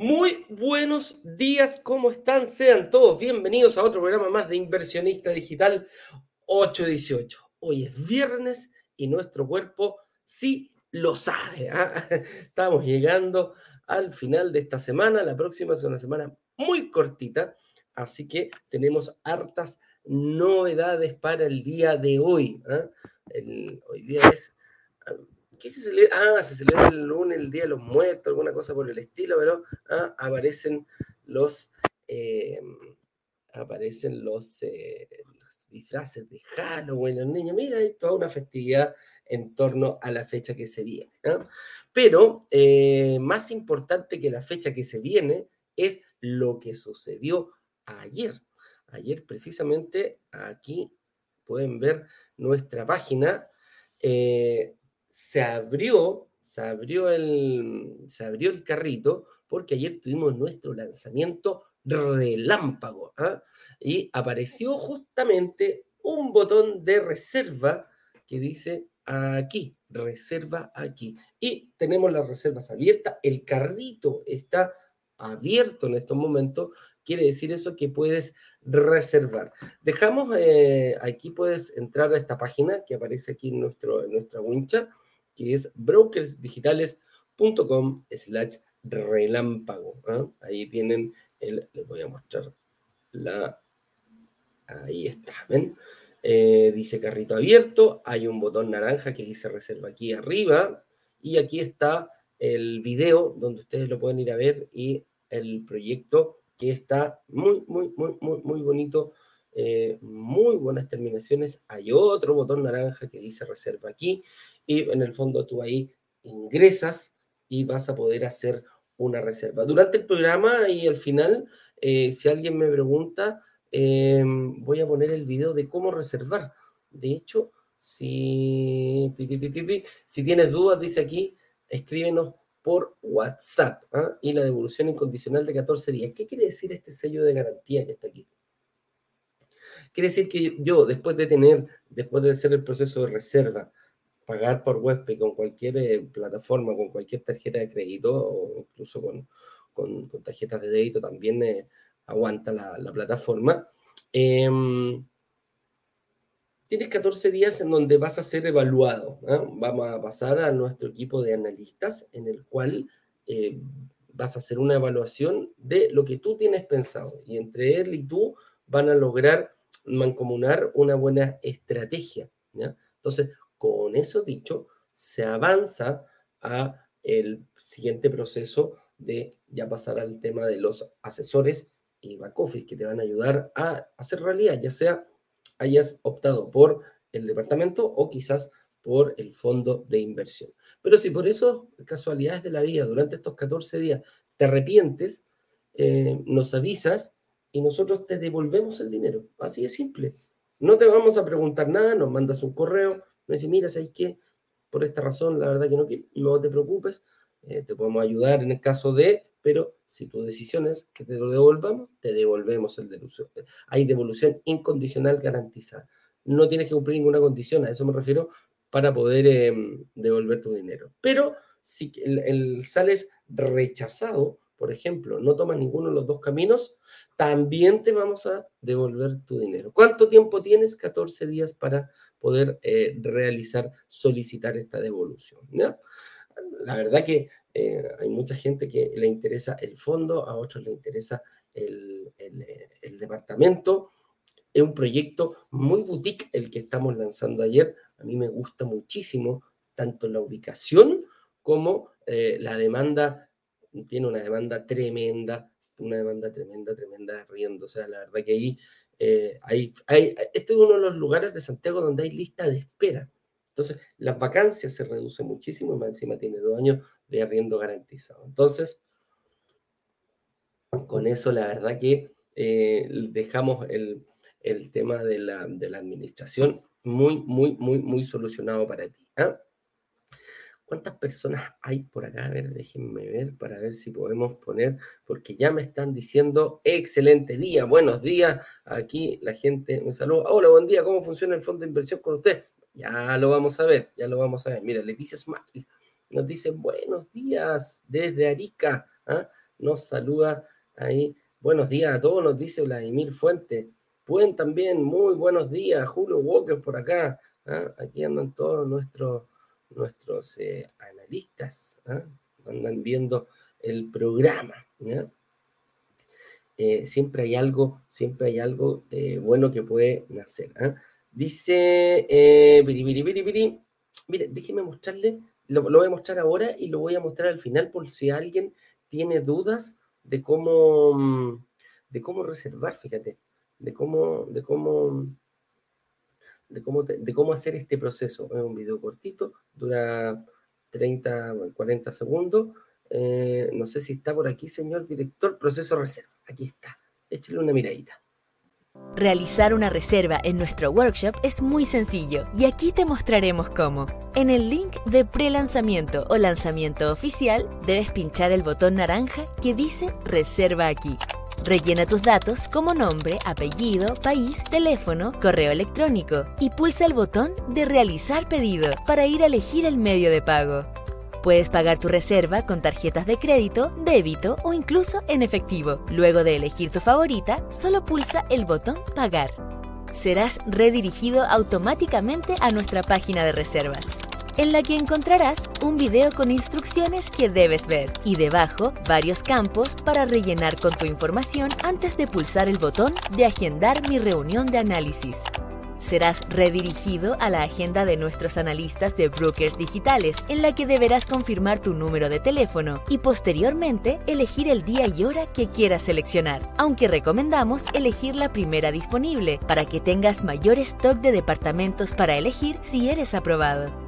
Muy buenos días, ¿cómo están? Sean todos bienvenidos a otro programa más de Inversionista Digital 818. Hoy es viernes y nuestro cuerpo sí lo sabe. ¿ah? Estamos llegando al final de esta semana. La próxima es una semana muy cortita, así que tenemos hartas novedades para el día de hoy. ¿ah? hoy día es ¿Qué se celebra? Ah, se celebra el lunes, el Día de los Muertos, alguna cosa por el estilo, pero ah, aparecen los eh, aparecen los, eh, los, disfraces de Halloween, los niños, mira, hay toda una festividad en torno a la fecha que se viene. Pero eh, más importante que la fecha que se viene es lo que sucedió ayer. Ayer precisamente aquí pueden ver nuestra página se abrió, se abrió el, se abrió el carrito porque ayer tuvimos nuestro lanzamiento relámpago ¿ah? y apareció justamente un botón de reserva que dice aquí, reserva aquí. Y tenemos las reservas abiertas, el carrito está abierto en estos momentos, quiere decir eso que puedes reservar. Dejamos, eh, aquí puedes entrar a esta página que aparece aquí en, nuestro, nuestra wincha, que es brokersdigitales.com slash relámpago. ¿ah? Ahí tienen el, les voy a mostrar la, ahí está, ¿ven? Eh, dice carrito abierto, hay un botón naranja que dice reserva aquí arriba y aquí está el video donde ustedes lo pueden ir a ver y el proyecto que está muy, muy, muy, muy, muy bonito. Eh, muy buenas terminaciones. Hay otro botón naranja que dice reserva aquí y en el fondo tú ahí ingresas y vas a poder hacer una reserva. Durante el programa y al final, eh, si alguien me pregunta, eh, voy a poner el video de cómo reservar. De hecho, si, si tienes dudas, dice aquí, escríbenos por WhatsApp ¿ah? y la devolución incondicional de 14 días. ¿Qué quiere decir este sello de garantía que está aquí? Quiere decir que yo, después de tener, después de hacer el proceso de reserva, pagar por WebPay con cualquier eh, plataforma, con cualquier tarjeta de crédito o incluso con, con, tarjetas de débito, también eh, aguanta la, la plataforma. Eh, tienes 14 días en donde vas a ser evaluado. Vamos a pasar a nuestro equipo de analistas en el cual eh, vas a hacer una evaluación de lo que tú tienes pensado y entre él y tú van a lograr mancomunar una buena estrategia. Entonces, con eso dicho, se avanza a el siguiente proceso de ya pasar al tema de los asesores y back office que te van a ayudar a hacer realidad, ya sea hayas optado por el departamento o quizás por el fondo de inversión. Pero si por eso, casualidades de la vida, durante estos 14 días te arrepientes, eh, nos avisas y nosotros te devolvemos el dinero. Así de simple. No te vamos a preguntar nada, nos mandas un correo, me dices, mira, ¿sabes qué? Por esta razón, la verdad que no, no te preocupes, eh, te podemos ayudar en el caso de, pero si tu decisión es que te lo devolvamos, te devolvemos el devolución. Hay devolución incondicional garantizada. No tienes que cumplir ninguna condición, a eso me refiero, para poder em, devolver tu dinero. Pero si el, sales rechazado, por ejemplo, no tomas ninguno de los dos caminos, también te vamos a devolver tu dinero. ¿Cuánto tiempo tienes? 14 días para poder eh, realizar, solicitar esta devolución. La verdad que eh, hay mucha gente que le interesa el fondo, a otros le interesa el, departamento. Es un proyecto muy boutique el que estamos lanzando ayer. A mí me gusta muchísimo tanto la ubicación como eh, la demanda. Tiene una demanda tremenda, una demanda tremenda, tremenda riendo. O sea, la verdad que ahí eh, hay, este es uno de los lugares de Santiago donde hay lista de espera. Entonces, las vacancias se reducen muchísimo y más encima tiene dos años de arriendo garantizado. Entonces, con eso la verdad que eh, dejamos el, tema de la, administración muy, muy, muy, muy solucionado para ti. ¿ah? ¿Cuántas personas hay por acá? A ver, déjenme ver para ver si podemos poner, porque ya me están diciendo excelente día, buenos días. Aquí la gente me saluda. Hola, buen día, ¿cómo funciona el fondo de inversión con usted? Ya lo vamos a ver, ya lo vamos a ver. Mira, Leticia Smile nos dice buenos días desde Arica. ¿ah? nos saluda ahí. Buenos días a todos, nos dice Vladimir Fuentes. Pueden también, muy buenos días, Julio Walker por acá. ¿ah? Aquí andan todos nuestros, nuestros eh, analistas, ¿ah? andan viendo el programa. Eh, siempre hay algo, siempre hay algo eh, bueno que puede nacer. Dice, eh, mire, déjeme mostrarle, lo, voy a mostrar ahora y lo voy a mostrar al final por si alguien tiene dudas de cómo, mm, de cómo reservar, fíjate, de cómo, de cómo, de cómo, de cómo hacer este proceso. Es un video cortito, dura 30, 40 segundos. Eh, no sé si está por aquí, señor director, proceso reserva. Aquí está. Échale una miradita. Realizar una reserva en nuestro workshop es muy sencillo y aquí te mostraremos cómo. En el link de pre-lanzamiento o lanzamiento oficial debes pinchar el botón naranja que dice Reserva aquí. Rellena tus datos como nombre, apellido, país, teléfono, correo electrónico y pulsa el botón de Realizar pedido para ir a elegir el medio de pago. Puedes pagar tu reserva con tarjetas de crédito, débito o incluso en efectivo. Luego de elegir tu favorita, solo pulsa el botón Pagar. Serás redirigido automáticamente a nuestra página de reservas, en la que encontrarás un video con instrucciones que debes ver y debajo varios campos para rellenar con tu información antes de pulsar el botón de Agendar mi reunión de análisis serás redirigido a la agenda de nuestros analistas de brokers digitales, en la que deberás confirmar tu número de teléfono y posteriormente elegir el día y hora que quieras seleccionar, aunque recomendamos elegir la primera disponible para que tengas mayor stock de departamentos para elegir si eres aprobado.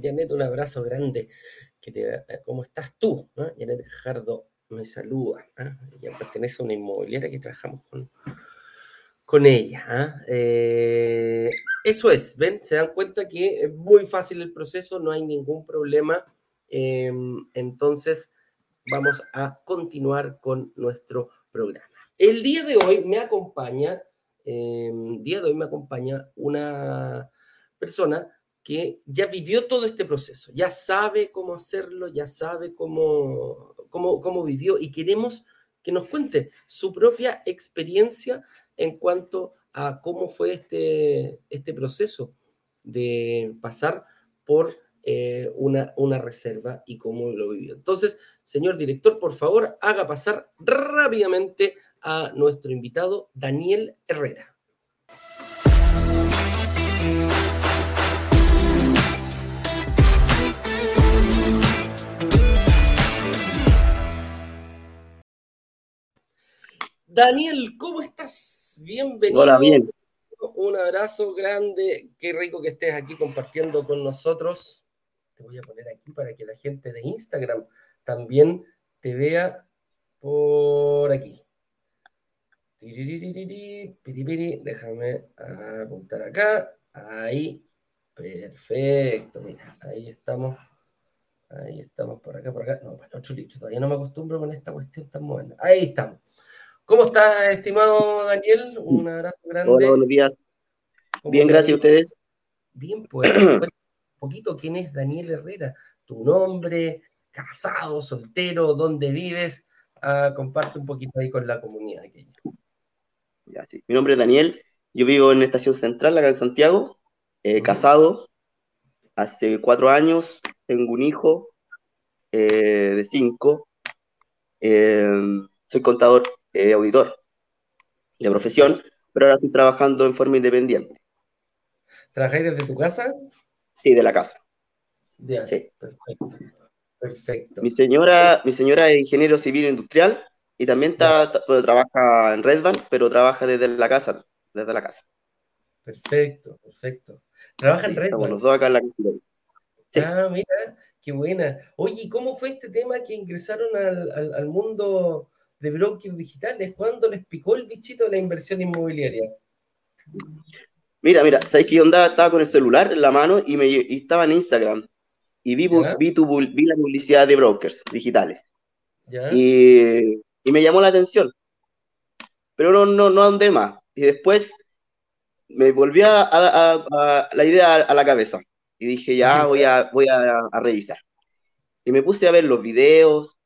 Janet, un abrazo grande. Eh, ¿Cómo estás tú? Janet Jardo me saluda. ¿ah? Ella pertenece a una inmobiliaria que trabajamos con, con ella. ¿ah? Eh, eso es, ¿ven? Se dan cuenta que es muy fácil el proceso, no hay ningún problema. Em, entonces, vamos a continuar con nuestro programa. El día de hoy me acompaña, em, día de hoy me acompaña una persona que ya vivió todo este proceso, ya sabe cómo hacerlo, ya sabe cómo, cómo, cómo vivió y queremos que nos cuente su propia experiencia en cuanto a cómo fue este, este proceso de pasar por eh, una, una reserva y cómo lo vivió. Entonces, señor director, por favor, haga pasar rápidamente a nuestro invitado, Daniel Herrera. Daniel, ¿cómo estás? Bienvenido. Hola, bien. Un abrazo grande. Qué rico que estés aquí compartiendo con nosotros. Te voy a poner aquí para que la gente de Instagram también te vea por aquí. Déjame apuntar acá. Ahí. Perfecto. Mira, ahí estamos. Ahí estamos por acá, por acá. No, para el otro licho. Todavía no me acostumbro con esta cuestión tan buena. Ahí estamos. ¿Cómo estás, estimado Daniel? Un abrazo grande. Hola, buenos días. Bien, gracias a ustedes. Bien, pues, un poquito quién es Daniel Herrera, tu nombre, casado, soltero, dónde vives. Ah, comparte un poquito ahí con la comunidad. Ya, sí. Mi nombre es Daniel, yo vivo en Estación Central, acá en Santiago, eh, casado, hace cuatro años, tengo un hijo eh, de cinco, eh, soy contador eh, auditor de profesión, pero ahora estoy trabajando en forma independiente. ¿Trabajáis desde tu casa? Sí, de la casa. sí. perfecto. Perfecto. Mi señora, mi señora es ingeniero civil industrial y también está, trabaja en Redban, pero trabaja desde la casa, desde la casa. Perfecto, perfecto. ¿Trabaja en Redban? los dos acá en la Ah, mira, Qué buena. Oye, ¿cómo fue este tema que ingresaron al, mundo de brokers digitales? ¿Cuándo les picó el bichito de la inversión inmobiliaria? Mira, mira, ¿sabes que yo andaba, estaba con el celular en la mano y, me, estaba en Instagram y vi, vi, vi la publicidad de brokers digitales. Y, y, me llamó la atención. Pero no, no, no andé más. Y después me volvió a, la idea a, la cabeza. Y dije, ya voy a, voy a, revisar. Y me puse a ver los videos,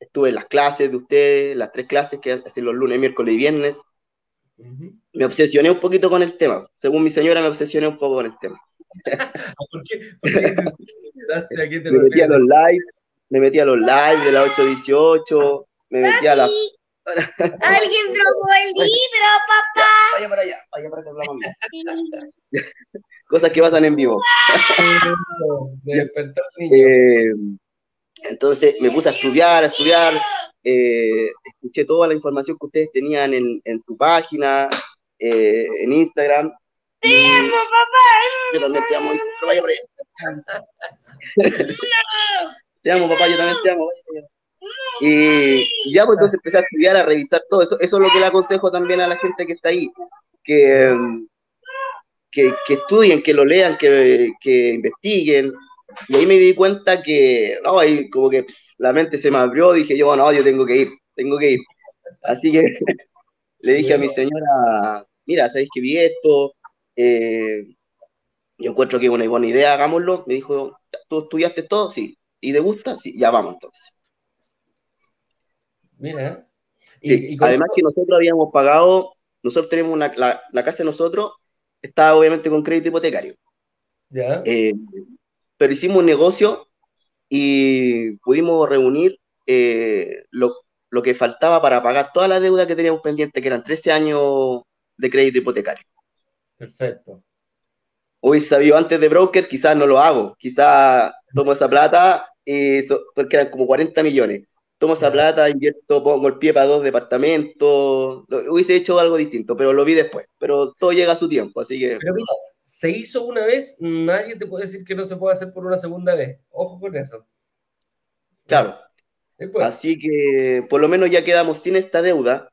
estuve en las clases de ustedes, las tres clases que hacen los lunes, miércoles y viernes. Me obsesioné un poquito con el tema. Según mi señora, me obsesioné un poco con el tema. ¿Por qué? me metí a los live, me metí a los live de la 818, me metí a la Alguien robó el libro, papá. Vaya para allá, vaya para allá. Cosas que pasan en vivo. Eh, entonces me puse a estudiar, a estudiar. Eh, escuché toda la información que ustedes tenían en, en su página, eh, en Instagram. Te amo, papá. Yo también te amo, hijo. Vaya para allá. te amo, papá, yo también te amo. Vaya y, ya, pues entonces empecé a estudiar, a revisar todo eso. Eso es lo que le aconsejo también a la gente que está ahí, que, que, estudien, que lo lean, que, que, investiguen. Y ahí me di cuenta que, no, ahí como que la mente se me abrió, dije yo, no, yo tengo que ir, tengo que ir. Así que le dije a mi señora, mira, ¿sabéis que vi esto? Eh, yo encuentro que es una buena idea, hagámoslo. Me dijo, ¿tú estudiaste todo? Sí. ¿Y te gusta? Sí, ya vamos entonces. Mira. Y, además que nosotros habíamos pagado, nosotros tenemos una, la, casa de nosotros, está obviamente con crédito hipotecario. Ya. Eh, pero hicimos un negocio y pudimos reunir eh, lo, que faltaba para pagar toda la deuda que teníamos pendiente, que eran 13 años de crédito hipotecario. Perfecto. Hoy sabía antes de broker, quizás no lo hago, quizás tomo esa plata y porque eran como 40 millones. Tomo esa plata, invierto, pongo el pie para dos departamentos, hubiese hecho algo distinto, pero lo vi después, pero todo llega a su tiempo, así que... Pero mira, se hizo una vez, nadie te puede decir que no se puede hacer por una segunda vez, ojo con eso. Claro. Así que por lo menos ya quedamos sin esta deuda,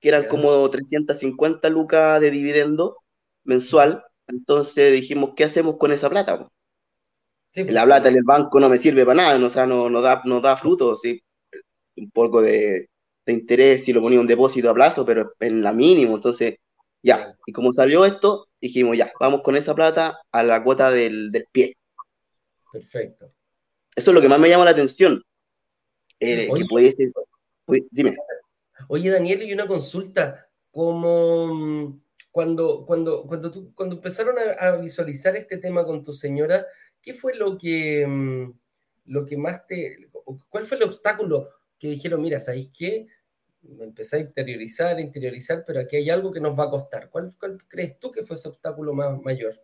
que eran como 350 lucas de dividendo mensual, entonces dijimos, ¿qué hacemos con esa plata? la pues, plata en el banco no me sirve para nada, o sea, no, no da, no da frutos, ¿sí? un poco de, interés si lo ponía un depósito a plazo, pero en la mínimo, entonces ya. Y como salió esto, dijimos ya, vamos con esa plata a la cuota del, pie. Perfecto. Eso es lo que más me llama la atención. Eh, puede ser, dime. Oye, Daniel, y una consulta, como mm, cuando, cuando, cuando, tú, cuando empezaron a, visualizar este tema con tu señora, ¿qué fue lo que, mm, lo que más te, cuál fue el obstáculo que dijeron, mira, ¿sabéis qué? Me empecé a interiorizar, interiorizar, pero aquí hay algo que nos va a costar. ¿Cuál, crees tú que fue ese obstáculo más mayor?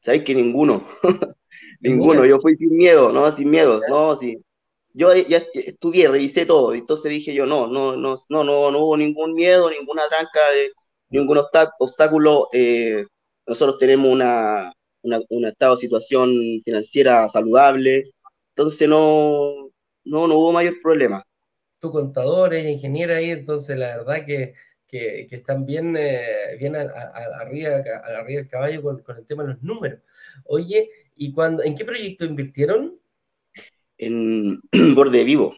¿Sabéis que ninguno? ninguno, yo fui sin miedo, ¿no? Sin miedo, no, sí. Yo ya estudié, revisé todo, entonces dije yo, no, no, no, no, no, no hubo ningún miedo, ninguna tranca, ningún obstáculo. Eh, nosotros tenemos una, una, un estado de situación financiera saludable, entonces no, no, no hubo mayor problema. Tu contador es ingeniero ahí, entonces la verdad que, están bien, eh, bien a, arriba, del caballo con, el tema de los números. Oye, ¿y cuando, en qué proyecto invirtieron? En Borde Vivo.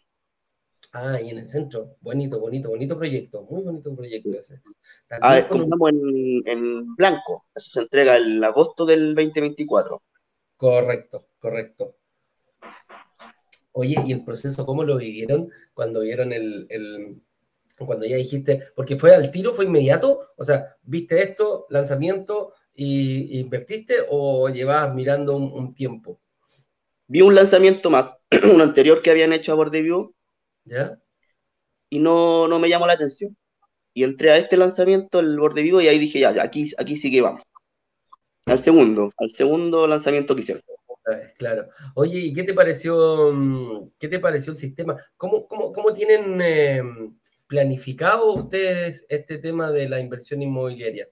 Ah, y en el centro. Bonito, bonito, bonito proyecto. Muy bonito proyecto ese. Ah, compramos en, en, blanco. Eso se entrega en agosto del 2024. Correcto, correcto. Oye, ¿y el proceso cómo lo vivieron cuando vieron el, cuando ya dijiste, porque fue al tiro, fue inmediato, o sea, viste esto, lanzamiento y, invertiste o llevabas mirando un, tiempo? Vi un lanzamiento más, un anterior que habían hecho a Bordeview. ¿Ya? Y no, no me llamó la atención. Y entré a este lanzamiento, el Bordeview, y ahí dije, ya, ya aquí, aquí sí que vamos. Al segundo, al segundo lanzamiento que hicieron. Claro. Oye, ¿y qué te pareció, mm, qué te pareció el sistema? ¿Cómo, cómo, tienen eh, planificado ustedes este tema de la inversión inmobiliaria?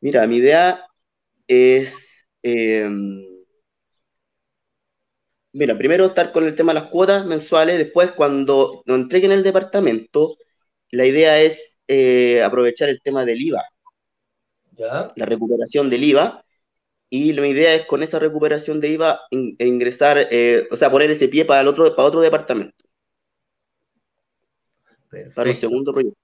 Mira, mi idea es, em, mira, primero estar con el tema de las cuotas mensuales, después cuando nos entreguen el departamento, la idea es eh, aprovechar el tema del IVA, ¿Ya? la recuperación del IVA, y la idea es con esa recuperación de IVA in- e ingresar, eh, o sea, poner ese pie para el otro, para otro departamento, para un Perfecto. segundo proyecto.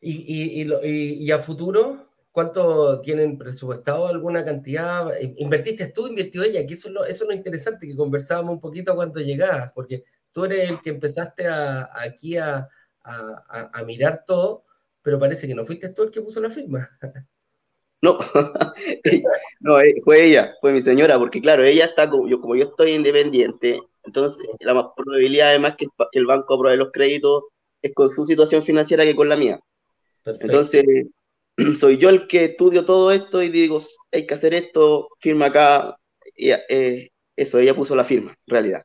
¿Y, y, y, lo- y- y a futuro? ¿Cuánto tienen presupuestado? ¿Alguna cantidad? ¿Invertiste tú? ¿Invirtió ella? Que eso es lo, eso es lo interesante, que conversábamos un poquito cuando llegabas, porque tú eres el que empezaste a, aquí a- a mirar todo, pero parece que no fuiste tú el que puso la firma. No, no, eh, fue ella, fue mi señora, porque claro, ella está como yo, como yo estoy independiente, entonces la más probabilidad además que el, pa- que el banco apruebe los créditos es con su situación financiera que con la mía. Perfecto. Entonces, soy yo el que estudio todo esto y digo, hay que hacer esto, firma acá, y, eh, eso, ella puso la firma, en realidad.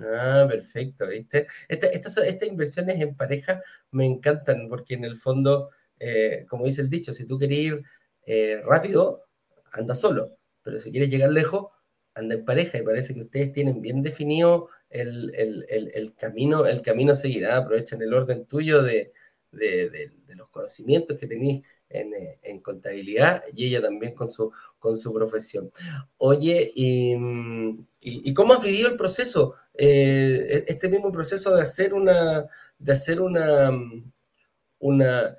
Ah, perfecto, ¿viste? Esta- estas, estas inversiones en pareja me encantan porque en el fondo, eh, como dice el dicho, si tú quieres ir eh, rápido, anda solo, pero si quieres llegar lejos, anda en pareja y parece que ustedes tienen bien definido el, el- el- camino, el camino a seguir, ¿ah? Aprovechan el orden tuyo de, de- los conocimientos que tenéis en, eh, en contabilidad y ella también con su, con su profesión. Oye, y, y- cómo has vivido el proceso? Eh, este mismo proceso de hacer una, de hacer una, una,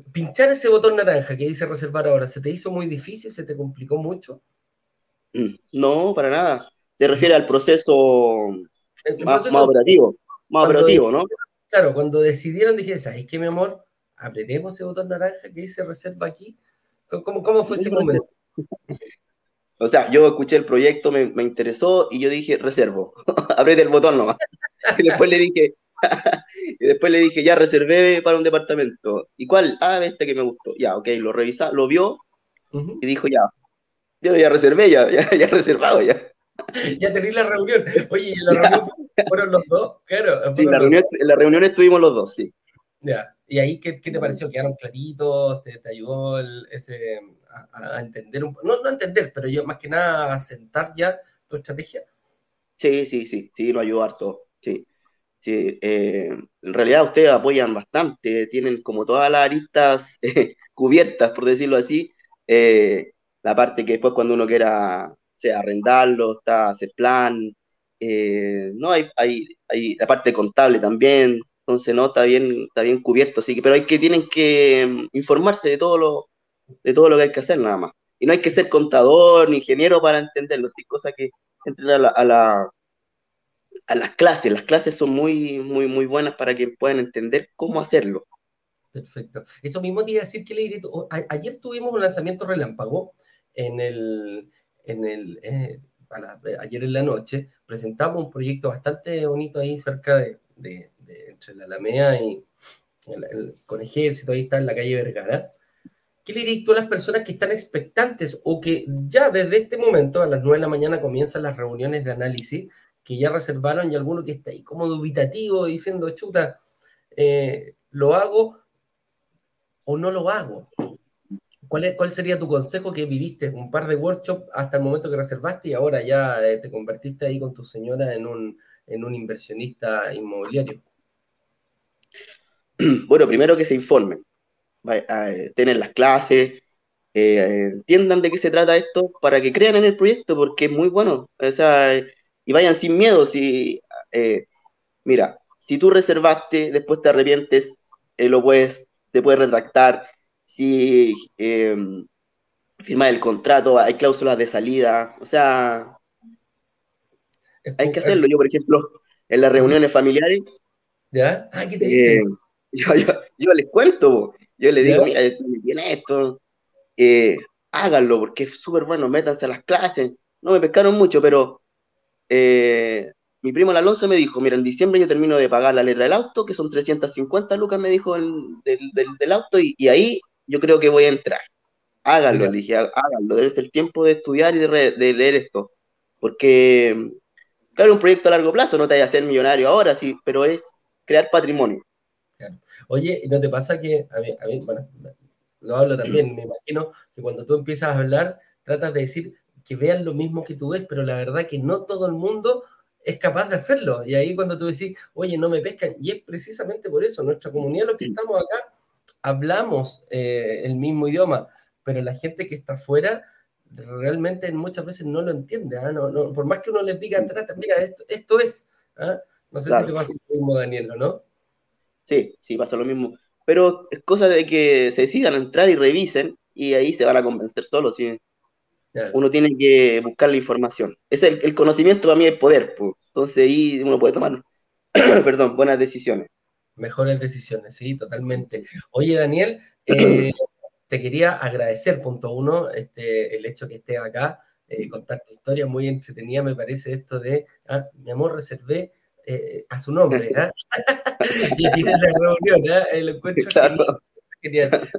pinchar ese botón naranja que dice reservar ahora, ¿se te hizo muy difícil? ¿Se te complicó mucho? Mm, No, para nada. Se refiere al proceso El, más, proceso, más operativo, más operativo, ¿no? claro, cuando decidieron dije, ¿sabes qué, mi amor? Apretemos ese botón naranja que dice reserva aquí. ¿Cómo, cómo fue ese momento? O sea, yo escuché el proyecto, me, me interesó y yo dije, reservo. Apriete el botón nomás. Y después le dije, y después le dije, ya reservé para un departamento. ¿Y cuál? Ah, este que me gustó. Ya, ok, lo revisa, lo vio y dijo, ya, yo ya reservé, ya, ya, ya reservado, ya. Ya tenéis la reunión. Oye, ¿y en la reunión fue- fueron los dos? Claro, Sí, la reunión, en la reunión estuvimos los dos, sí. Ya. ¿Y ahí qué, qué te pareció? ¿Quedaron claritos? ¿Te, te ayudó el- ese, a, a entender un No, no entender, pero yo más que nada a sentar ya tu estrategia. Sí, sí, sí, sí, nos ayudó harto. Sí, eh, en realidad ustedes apoyan bastante, tienen como todas las aristas eh, cubiertas, por decirlo así. Eh, la parte que después cuando uno quiera, sea, arrendarlo, está hacer plan. no, hay, hay, hay la parte contable también, entonces no, está bien, está bien cubierto, sí, que- pero hay que, tienen que mm, informarse de todo lo, de todo lo que hay que hacer nada más. Y no hay que ser contador ni ingeniero para entenderlo, sí, cosa que entren a la- a las clases. Las clases son muy, muy, muy buenas para que puedan entender cómo hacerlo. Perfecto. Eso mismo te iba a decir que le diré. Ayer tuvimos un lanzamiento relámpago en el. En el eh, a la- ayer en la noche presentamos un proyecto bastante bonito ahí cerca de, de- entre la Alameda y el, el- con ejército, ahí está en la calle Vergara. ¿Qué le a las personas que están expectantes o que ya desde este momento, a las 9 de la mañana, comienzan las reuniones de análisis, que ya reservaron y alguno que está ahí como dubitativo diciendo, chuta, eh, ¿lo hago o no lo hago? ¿Cuál, ¿Cuál sería tu consejo que viviste un par de workshops hasta el momento que reservaste y ahora ya eh, te convertiste ahí con tu señora en un, en un inversionista inmobiliario? Bueno, primero que se informen, eh, tienen las clases, entiendan de qué se trata esto para que crean en el proyecto, porque es muy bueno. O sea, y vayan sin miedo. Si, eh, mira, si tú reservaste, después te arrepientes, eh, lo puedes, te puedes retractar. Si eh, firmas el contrato, hay cláusulas de salida. O sea, hay que hacerlo. Yo, por ejemplo, en las reuniones familiares, ¿Ya? Ah, ¿qué te eh, dicen? yo, yo, yo les cuento, yo les digo, ¿Ya? mira, viene esto, eh, háganlo porque es súper bueno, métanse a las clases. No me pescaron mucho, pero eh, mi primo el Alonso me dijo, mira, en diciembre yo termino de pagar la letra del auto, que son 350 lucas, me dijo el- del, del- del auto, y, y ahí yo creo que voy a entrar. Háganlo, le dije, "há- háganlo, es el tiempo de estudiar y de, re- de leer esto. Porque, claro, un proyecto a largo plazo, no te vayas a ser millonario ahora, sí, pero es crear patrimonio. Oye, ¿y no te pasa que, a mí, a mí, bueno, lo hablo también, me imagino que cuando tú empiezas a hablar, tratas de decir que vean lo mismo que tú ves, pero la verdad que no todo el mundo es capaz de hacerlo. Y ahí cuando tú decís, oye, no me pescan, y es precisamente por eso, nuestra comunidad, los que estamos acá, hablamos eh, el mismo idioma, pero la gente que está afuera realmente muchas veces no lo entiende. ¿ah? No, no, por más que uno les diga atrás, mira, esto, esto es. ¿ah? No sé si te pasa lo mismo, Daniel, ¿no? Sí, sí, pasa lo mismo. Pero es cosa de que se decidan entrar y revisen y ahí se van a convencer solos. ¿sí? Uno tiene que buscar la información. Es el, el conocimiento para mí es poder. Pues. Entonces ahí uno puede tomar, perdón, buenas decisiones. Mejores decisiones, sí, totalmente. Oye, Daniel, eh, te quería agradecer, punto uno, este, el hecho que estés acá, eh, contar tu historia, muy entretenida me parece esto de, ah, mi amor, reservé eh, a su nombre, ¿ah? y tienes la reunión, ¿ah? lo encuentro genial.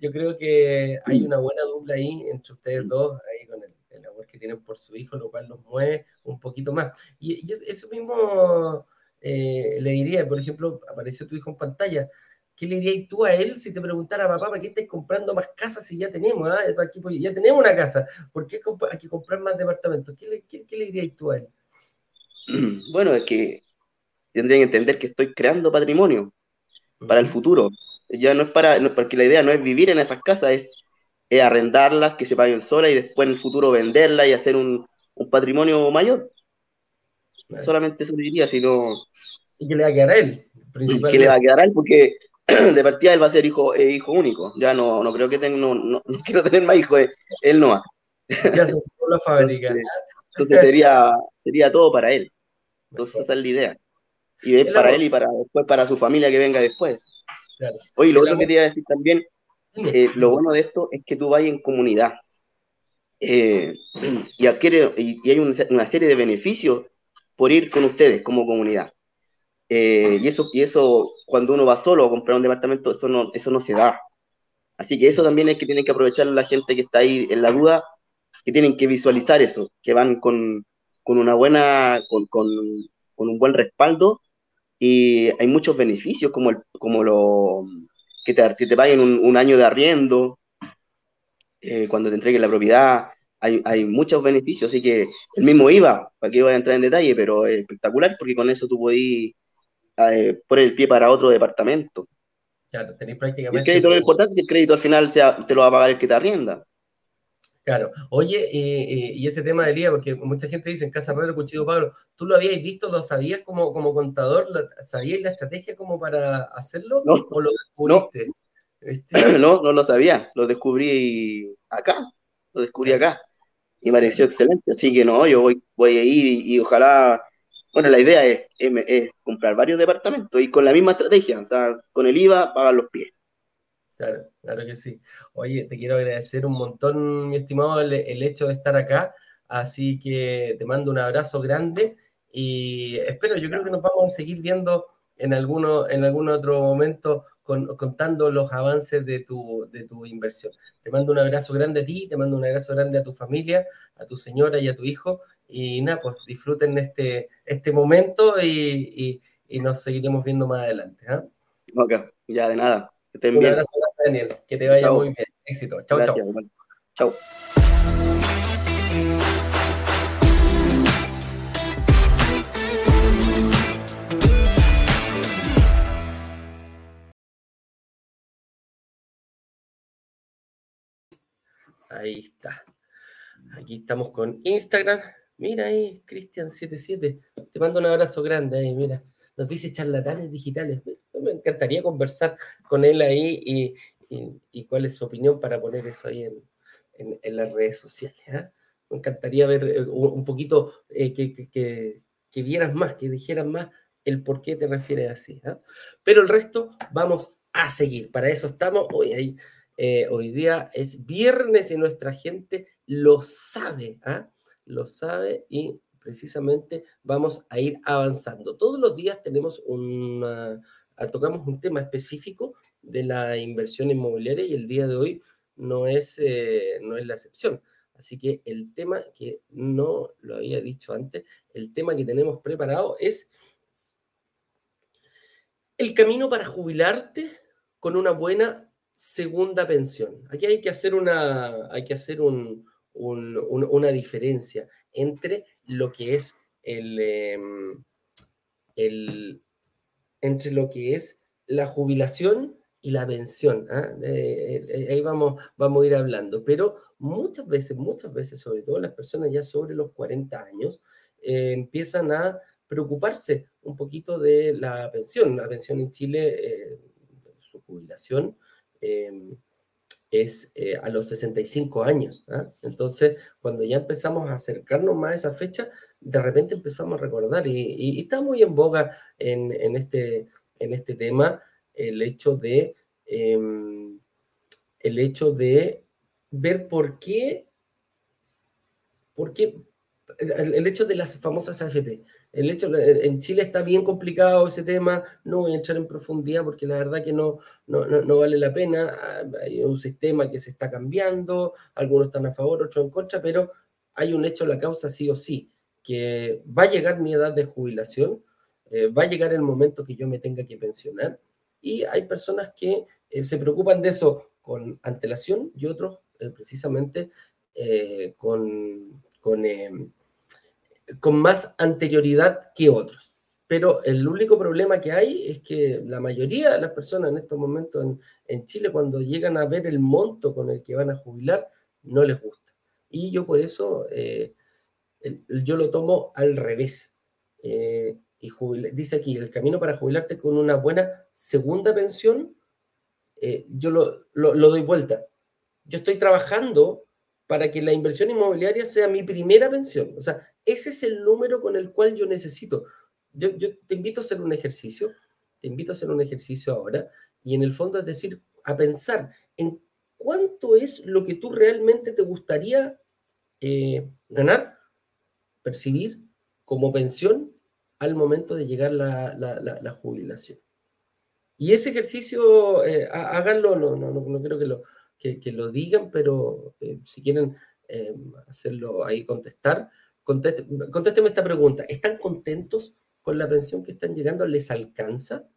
Yo creo que hay una buena dupla ahí entre ustedes dos, ahí con el, amor que tienen por su hijo, lo cual los mueve un poquito más. Y, y eso mismo eh, le diría, por ejemplo, apareció tu hijo en pantalla, ¿qué le dirías tú a él si te preguntara, papá, ¿para qué estás comprando más casas si ya tenemos? Ah? Ya tenemos una casa, ¿por qué hay que comprar más departamentos? ¿Qué le, qué, le dirías tú a él? Bueno, es que tendrían que entender que estoy creando patrimonio para el futuro. Ya no es para, no, porque la idea no es vivir en esas casas, es, arrendarlas, que se paguen solas y después en el futuro venderlas y hacer un, un patrimonio mayor. Solamente eso diría, sino... ¿Y qué le va a quedar a él? ¿Qué le va a quedar a él? Porque de partida él va a ser hijo, eh, hijo único. Ya no, no creo que tenga, no, no, quiero tener más hijos, eh, él no va. Ya se la fábrica. Entonces, sería, sería todo para él. Entonces esa es la idea. Y es para él y para después para su familia que venga después. Claro. Oye, lo otro que te iba a decir también, eh, lo bueno de esto es que tú vayas en comunidad. y, adquiere, y, hay una serie de beneficios por ir con ustedes como comunidad. Eh, y, eso, y eso, cuando uno va solo a comprar un departamento, eso no, eso no se da. Así que eso también es que tienen que aprovechar la gente que está ahí en la duda, que tienen que visualizar eso, que van con, con una buena, con, con, con, un buen respaldo y hay muchos beneficios como, el, como lo, que te, que te paguen un, un año de arriendo eh, cuando te entreguen la propiedad, hay, hay, muchos beneficios, así que el mismo IVA, para que iba a entrar en detalle, pero es espectacular porque con eso tú podís eh, poner el pie para otro departamento. Claro, tenéis prácticamente... El crédito es importante si el crédito al final sea, te lo va a pagar el que te arrienda. Claro. Oye, y ese tema del IVA, porque mucha gente dice en Casa Pedro Cuchillo Pablo, ¿tú lo habías visto, lo sabías como, como contador? ¿Sabías la estrategia como para hacerlo? No, ¿O lo descubriste? No, no, no lo sabía, lo descubrí acá, lo descubrí acá y me pareció excelente. Así que no, yo voy, voy a ir y, ojalá, bueno, la idea es, es, comprar varios departamentos y con la misma estrategia, o sea, con el IVA pagar los pies. Claro, claro que sí. Oye, te quiero agradecer un montón, mi estimado, el, el hecho de estar acá. Así que te mando un abrazo grande y espero, yo creo que nos vamos a seguir viendo en, alguno, en algún otro momento contando los avances de tu, de tu inversión. Te mando un abrazo grande a ti, te mando un abrazo grande a tu familia, a tu señora y a tu hijo. Y nada, pues disfruten este, este momento y, nos seguiremos viendo más adelante. ¿eh? Ok, ya de nada. Que un abrazo, Daniel. Que te vaya muy bien. Éxito. Chao, chao. Chao. Ahí está. Aquí estamos con Instagram. Mira ahí, Cristian77. Te mando un abrazo grande ahí, mira. Nos dice charlatanes digitales. Me encantaría conversar con él ahí y, cuál es su opinión para poner eso ahí en, las redes sociales. ¿ah? Me encantaría ver eh, un poquito eh, que, vieras más, que dijeras más el por qué te refieres así. ¿ah? Pero el resto vamos a seguir. Para eso estamos. Hoy ahí eh, hoy día es viernes y nuestra gente lo sabe, ¿ah? lo sabe y precisamente vamos a ir avanzando. Todos los días tenemos una, tocamos un tema específico de la inversión inmobiliaria y el día de hoy no es, eh, no es la excepción. Así que el tema que no lo había dicho antes, el tema que tenemos preparado es el camino para jubilarte con una buena segunda pensión. Aquí hay que hacer, una, hay que hacer un, un- un- una diferencia entre lo que es el, em, el- entre lo que es la jubilación y la pensión. ¿ah? Eh, eh, ahí vamos, vamos a ir hablando. Pero muchas veces, muchas veces, sobre todo las personas ya sobre los 40 años, eh, empiezan a preocuparse un poquito de la pensión. La pensión en Chile, eh, su jubilación, em, es eh, a los 65 años. ¿ah? Entonces, cuando ya empezamos a acercarnos más a esa fecha, de repente empezamos a recordar y, y- está muy en boga en, este, en este tema el hecho de, em, el hecho de ver por qué, por qué el, hecho de las famosas AFP. El hecho, en Chile está bien complicado ese tema, no voy a entrar en profundidad porque la verdad que no, no, no, no vale la pena. Ah, Hay un sistema que se está cambiando, algunos están a favor, otros en contra, pero hay un hecho, la causa sí o sí, que va a llegar mi edad de jubilación, eh, va a llegar el momento que yo me tenga que pensionar y hay personas que eh, se preocupan de eso con antelación y otros eh, precisamente con, con, em, con más anterioridad que otros. Pero el único problema que hay es que la mayoría de las personas en estos momentos en, en Chile, cuando llegan a ver el monto con el que van a jubilar, no les gusta. Y yo por eso, yo lo tomo al revés. Eh, y dice aquí, el camino para jubilarte con una buena segunda pensión, eh, yo lo, lo- lo doy vuelta. Yo estoy trabajando para que la inversión inmobiliaria sea mi primera pensión. O sea, ese es el número con el cual yo necesito. Yo, yo te invito a hacer un ejercicio, te invito a hacer un ejercicio ahora, y en el fondo es decir, a pensar en cuánto es lo que tú realmente te gustaría eh, ganar, percibir como pensión al momento de llegar la, la- la- la jubilación. Y ese ejercicio, eh, há- háganlo, no, no, no, no creo que lo, que, que lo digan, pero eh, si quieren eh, hacerlo ahí, contestar, conteste- contésteme esta pregunta. ¿Están contentos con la pensión que están llegando? ¿Les alcanza?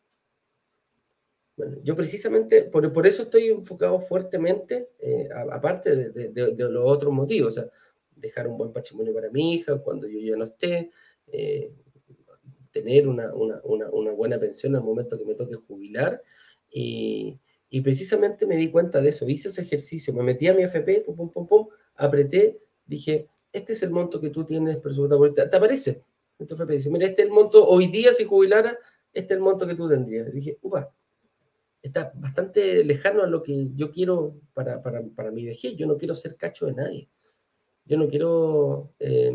Bueno, yo precisamente, por, por eso estoy enfocado fuertemente, eh, aparte de, de- de- de los otros motivos, o sea, dejar un buen patrimonio para mi hija cuando yo ya no esté, eh, tener una, una, una, una buena pensión al momento que me toque jubilar. Y, y precisamente me di cuenta de eso, hice ese ejercicio, me metí a mi FP, pum, pum, pum, pum, apreté, dije, este es el monto que tú tienes presupuestado, esta- ¿te aparece? En tu FP dice, mira, este es el monto, hoy día si jubilara, este es el monto que tú tendrías. dije, upa, está bastante lejano a lo que yo quiero para, para, para mi vejez, yo no quiero ser cacho de nadie. Yo no quiero... eh,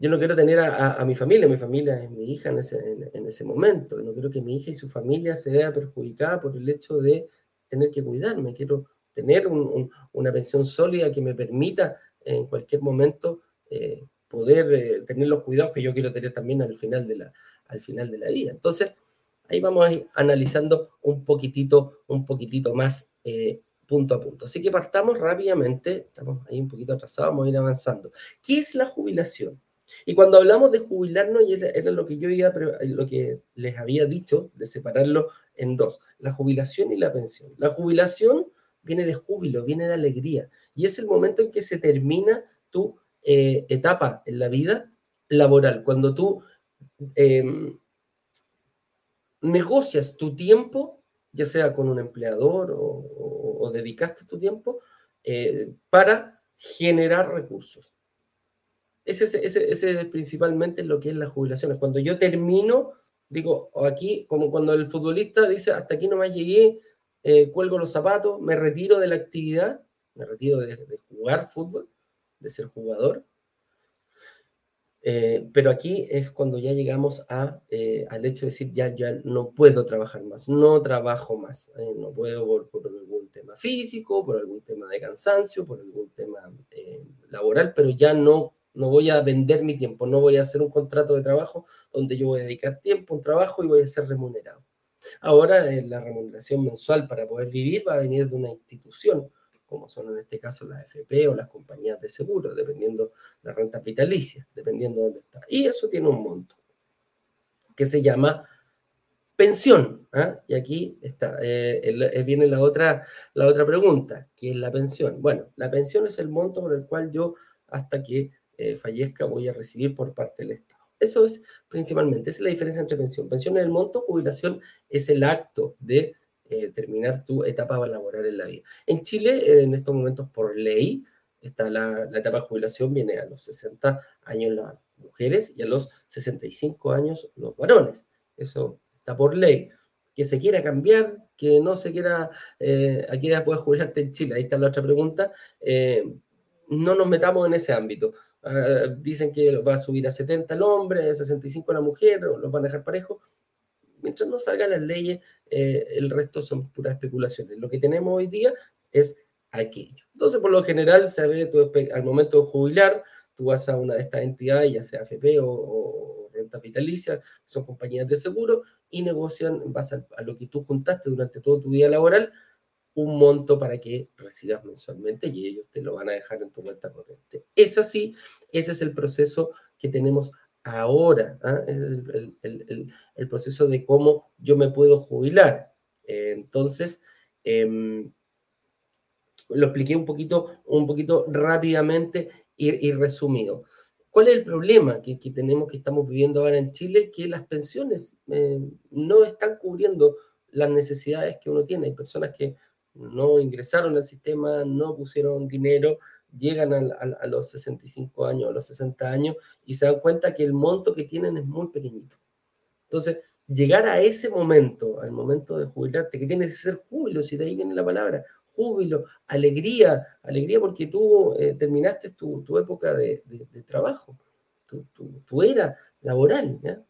yo no quiero tener a, mi familia, mi familia es mi hija en ese, en, en ese momento, no quiero que mi hija y su familia se vea perjudicada por el hecho de tener que cuidarme, quiero tener un- un- una pensión sólida que me permita en cualquier momento eh, poder eh, tener los cuidados que yo quiero tener también al final de la, al final de la vida. Entonces, ahí vamos a ir analizando un poquitito, un poquitito más eh, punto a punto. Así que partamos rápidamente, estamos ahí un poquito atrasados, vamos a ir avanzando. ¿Qué es la jubilación? Y cuando hablamos de jubilarnos, y era, lo que yo iba, pero lo que les había dicho, de separarlo en dos, la jubilación y la pensión. La jubilación viene de júbilo, viene de alegría, y es el momento en que se termina tu eh, etapa en la vida laboral, cuando tú em, negocias tu tiempo, ya sea con un empleador o- o dedicaste tu tiempo, eh, para generar recursos. Ese, es- principalmente lo que es la jubilación. Es cuando yo termino, digo, aquí, como cuando el futbolista dice, hasta aquí nomás llegué, eh, cuelgo los zapatos, me retiro de la actividad, me retiro de jugar fútbol, de ser jugador. Eh, pero aquí es cuando ya llegamos a, eh, al hecho de decir, ya, ya no puedo trabajar más, no trabajo más, eh, no puedo por, por algún tema físico, por algún tema de cansancio, por algún tema eh, laboral, pero ya no, no voy a vender mi tiempo, no voy a hacer un contrato de trabajo donde yo voy a dedicar tiempo un trabajo y voy a ser remunerado. Ahora eh, la remuneración mensual para poder vivir va a venir de una institución, como son en este caso las FP o las compañías de seguro, dependiendo la renta vitalicia, dependiendo de dónde está. Y eso tiene un monto que se llama Pensión, ¿ah? y aquí está, eh, eh, viene la otra, la otra pregunta, ¿qué es la pensión? Bueno, la pensión es el monto por el cual yo, hasta que eh, fallezca, voy a recibir por parte del Estado. Eso es principalmente, es la diferencia entre pensión. Pensión es el monto, jubilación es el acto de eh, terminar tu etapa laboral en la vida. En Chile, eh, en estos momentos, por ley, está la, la etapa de jubilación, viene a los 60 años las mujeres y a los 65 años los varones. Eso está por ley. Que se quiera cambiar, que no se quiera, eh, a qué edad puedes jubilarte en Chile, ahí está la otra pregunta. Eh, no nos metamos en ese ámbito. Ah, dicen que va a subir a 70 el hombre, a 65 la mujer, los van a dejar parejos. Mientras no salgan las leyes, eh, el resto son puras especulaciones. Lo que tenemos hoy día es aquello. Entonces, por lo general, se ve al momento de jubilar, tú vas a una de estas entidades, ya sea AFP o, o renta vitalicia, que son compañías de seguro, y negocian en base a, a lo que tú juntaste durante todo tu vida laboral, un monto para que recibas mensualmente y ellos te lo van a dejar en tu cuenta corriente. Es así, ese es el proceso que tenemos ahora, ¿ah? Es el, el- el- proceso de cómo yo me puedo jubilar. Entonces, em, lo expliqué un poquito, un poquito rápidamente y, y resumido. ¿Cuál es el problema que, que tenemos, que estamos viviendo ahora en Chile? Que las pensiones eh, no están cubriendo las necesidades que uno tiene. Hay personas que no ingresaron al sistema, no pusieron dinero, llegan al- al- a, los 65 años, a los 60 años y se dan cuenta que el monto que tienen es muy pequeñito. Entonces, llegar a ese momento, al momento de jubilarte, que tienes que ser júbilo, si de ahí viene la palabra, júbilo, alegría, alegría porque tú eh, terminaste tu, tu época de, de- de trabajo, tu, tu- tu era laboral. ¿ya?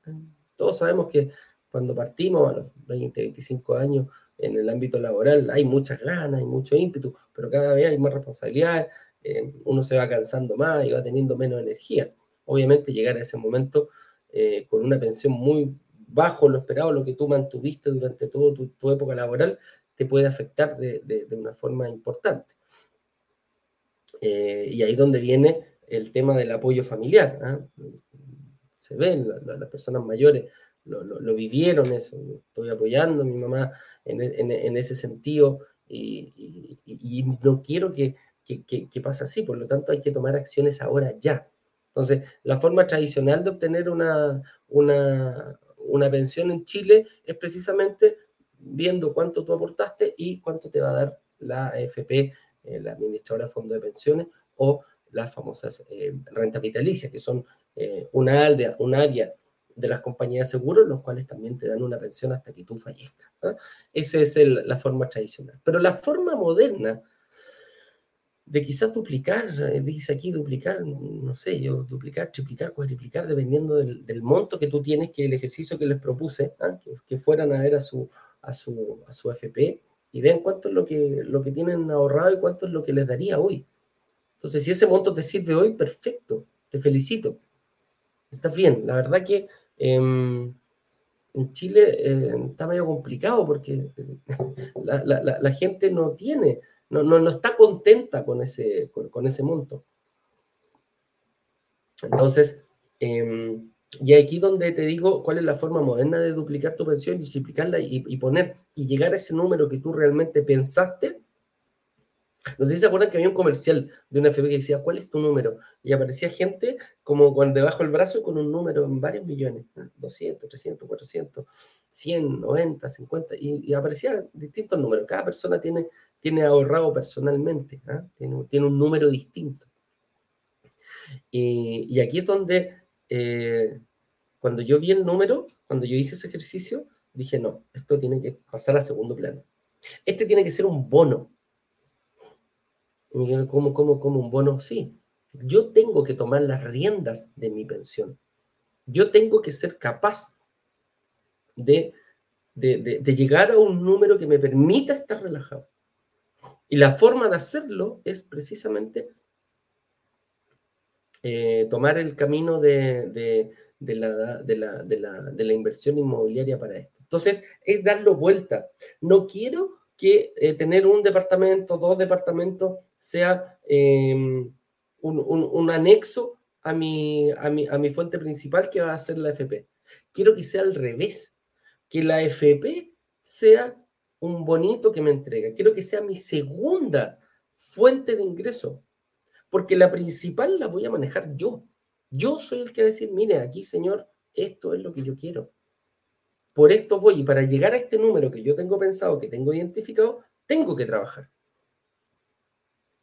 Todos sabemos que cuando partimos a los 20, 25 años en el ámbito laboral hay muchas ganas, hay mucho ímpetu, pero cada vez hay más responsabilidad, eh, uno se va cansando más y va teniendo menos energía. Obviamente llegar a ese momento eh, con una pensión muy bajo lo esperado, lo que tú mantuviste durante toda tu, época laboral, te puede afectar de, una forma importante. Eh, y ahí donde viene el tema del apoyo familiar. ¿ah? Se ven, la- la- las personas mayores lo, vivieron eso. Estoy apoyando a mi mamá en, ese sentido y no quiero que, que, pase así, por lo tanto hay que tomar acciones ahora ya. Entonces, la forma tradicional de obtener una, una, una pensión en Chile es precisamente viendo cuánto tú aportaste y cuánto te va a dar la AFP, eh, la administradora de fondos de pensiones, o las famosas eh, rentas vitalicias, que son eh, una, aldea, un área de las compañías de seguros, los cuales también te dan una pensión hasta que tú fallezcas. ¿ah? Esa es la forma tradicional. Pero la forma moderna de quizás duplicar, eh, dice aquí duplicar, no sé, yo duplicar, triplicar, cuadriplicar, dependiendo del, del monto que tú tienes, que el ejercicio que les propuse, ¿ah? que, fueran a ver a su, a su, a su FP y vean cuánto es lo que, lo que tienen ahorrado y cuánto es lo que les daría hoy. Entonces, si ese monto te sirve hoy, perfecto, te felicito. Estás bien. La verdad que em, en Chile eh, está medio complicado porque eh, la- la gente no tiene, no, no, no está contenta con ese, con, ese monto. Entonces, em, y aquí donde te digo cuál es la forma moderna de duplicar tu pensión y triplicarla y, poner y llegar a ese número que tú realmente pensaste. No sé si se acuerdan que había un comercial de una FP que decía, ¿cuál es tu número? Y aparecía gente como con debajo del brazo con un número en varios millones, ¿eh? 200, 300, 400, 100, 90, 50, y, y aparecían distintos números. Cada persona tiene, tiene ahorrado personalmente, ¿ah? tiene, un número distinto. Y, aquí es donde, eh, cuando yo vi el número, cuando yo hice ese ejercicio, dije, no, esto tiene que pasar a segundo plano. Este tiene que ser un bono. Y me dijeron, ¿cómo, cómo, cómo un bono? Sí, yo tengo que tomar las riendas de mi pensión. Yo tengo que ser capaz de, de- de llegar a un número que me permita estar relajado. Y la forma de hacerlo es precisamente eh, tomar el camino de, de- de la, la, de la- inversión inmobiliaria para esto. Entonces, es darlo vuelta. No quiero que eh, tener un departamento, dos departamentos, sea eh, un, un- un anexo a mi, a, mi, a mi fuente principal que va a ser la FP. Quiero que sea al revés. que la FP sea un bonito que me entrega. Quiero que sea mi segunda fuente de ingreso, porque la principal la voy a manejar yo. Yo soy el que va a decir, mire, aquí, señor, esto es lo que yo quiero. Por esto voy y para llegar a este número que yo tengo pensado, que tengo identificado, tengo que trabajar.